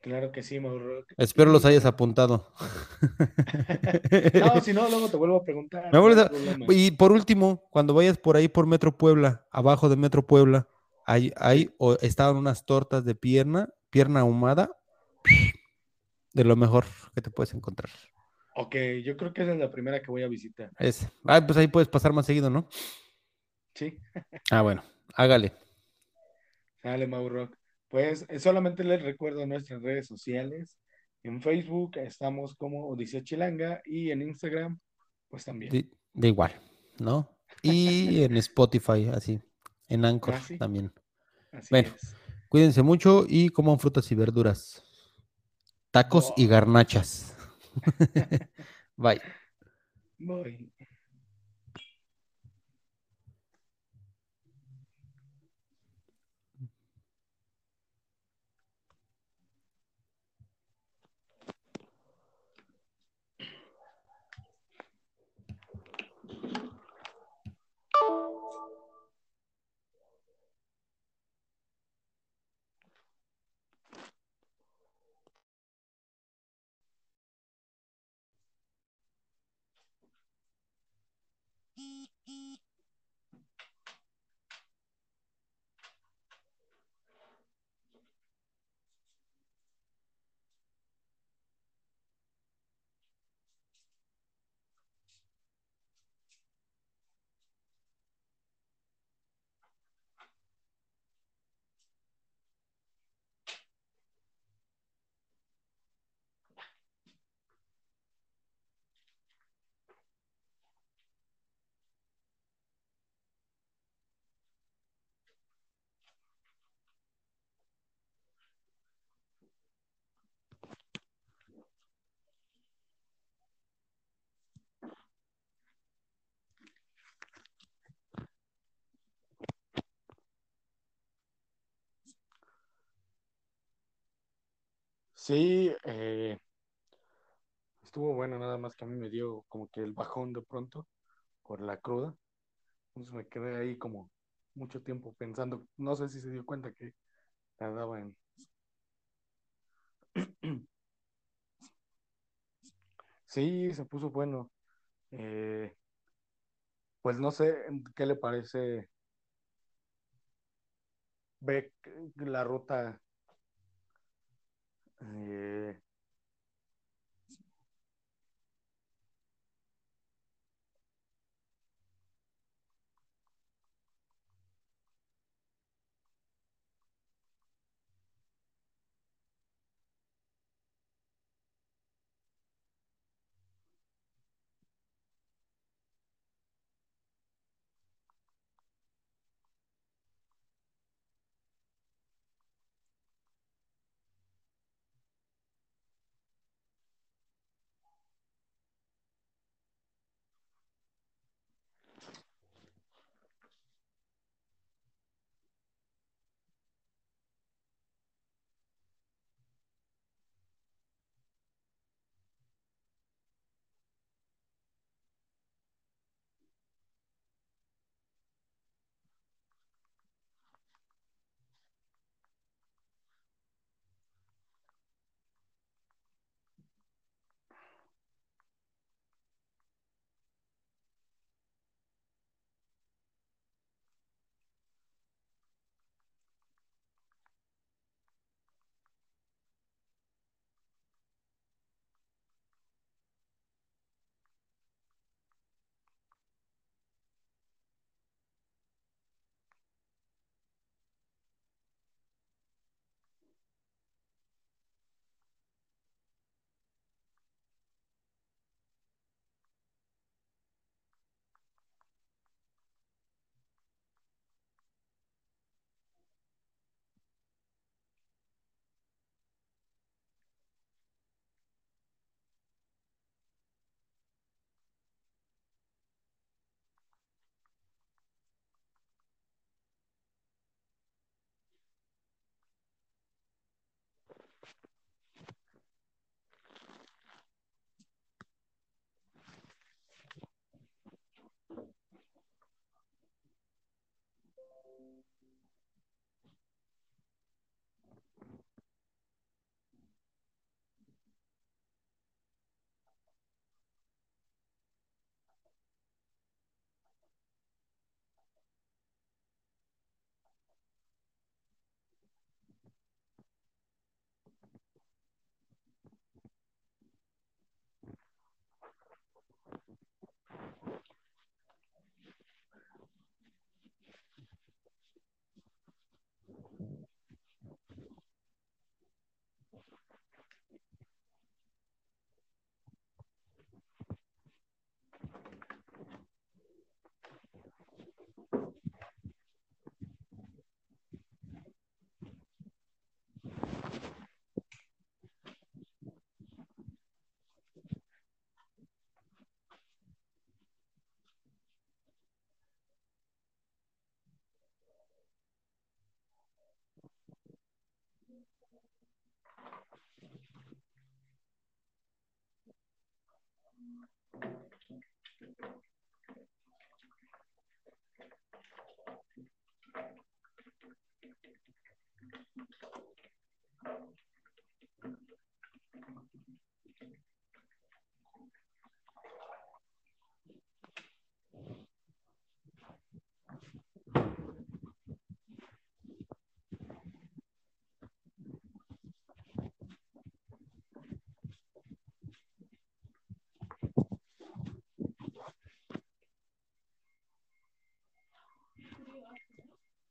S2: Claro que sí, Mauro.
S1: Espero los hayas apuntado.
S2: No, si no, luego te vuelvo a preguntar.
S1: Me
S2: no
S1: a-. Y por último, cuando vayas por ahí por Metro Puebla, abajo de Metro Puebla, hay, hay o estaban unas tortas de pierna, pierna ahumada, de lo mejor que te puedes encontrar.
S2: Ok, yo creo que esa es la primera que voy a visitar.
S1: Es. Ah, pues ahí puedes pasar más seguido, ¿no?
S2: Sí,
S1: Ah, bueno, hágale.
S2: sale Rock. Pues eh, solamente les recuerdo nuestras redes sociales. En Facebook estamos como Odisea Chilanga y en Instagram, pues también.
S1: De, de igual, ¿no? Y en Spotify, así. En Anchor
S2: Ah, sí.
S1: también.
S2: Así
S1: Bueno.
S2: es.
S1: Cuídense mucho y coman frutas y verduras. Tacos y garnachas. Bye.
S2: Voy. Sí, eh, estuvo bueno, nada más que a mí me dio como que el bajón de pronto por la cruda. Entonces me quedé ahí como mucho tiempo pensando, no sé si se dio cuenta que tardaba en... Sí, se puso bueno. Eh, pues no sé qué le parece ve la ruta eh,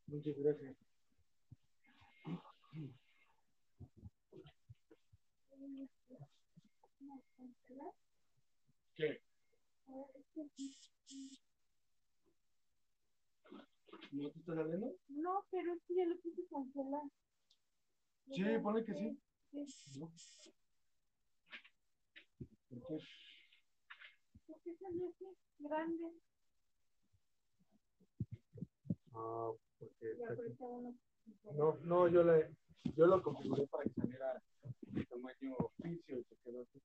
S2: Muchas gracias. ¿Qué? ¿No te estás saliendo?
S3: No, pero es que ya lo quise cancelar.
S2: Sí, pone que sí.
S3: Sí.
S2: No. ¿Por qué?
S3: ¿Por qué salió así? Grande.
S2: Ah, porque no, no, yo le, yo lo configuré para que saliera tamaño oficio y se quedó así.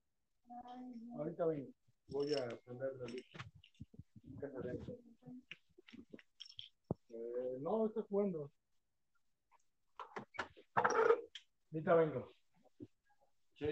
S2: Ahorita vengo, voy a prender la luz. Eh, no, estoy jugando. Ahorita vengo. Sí.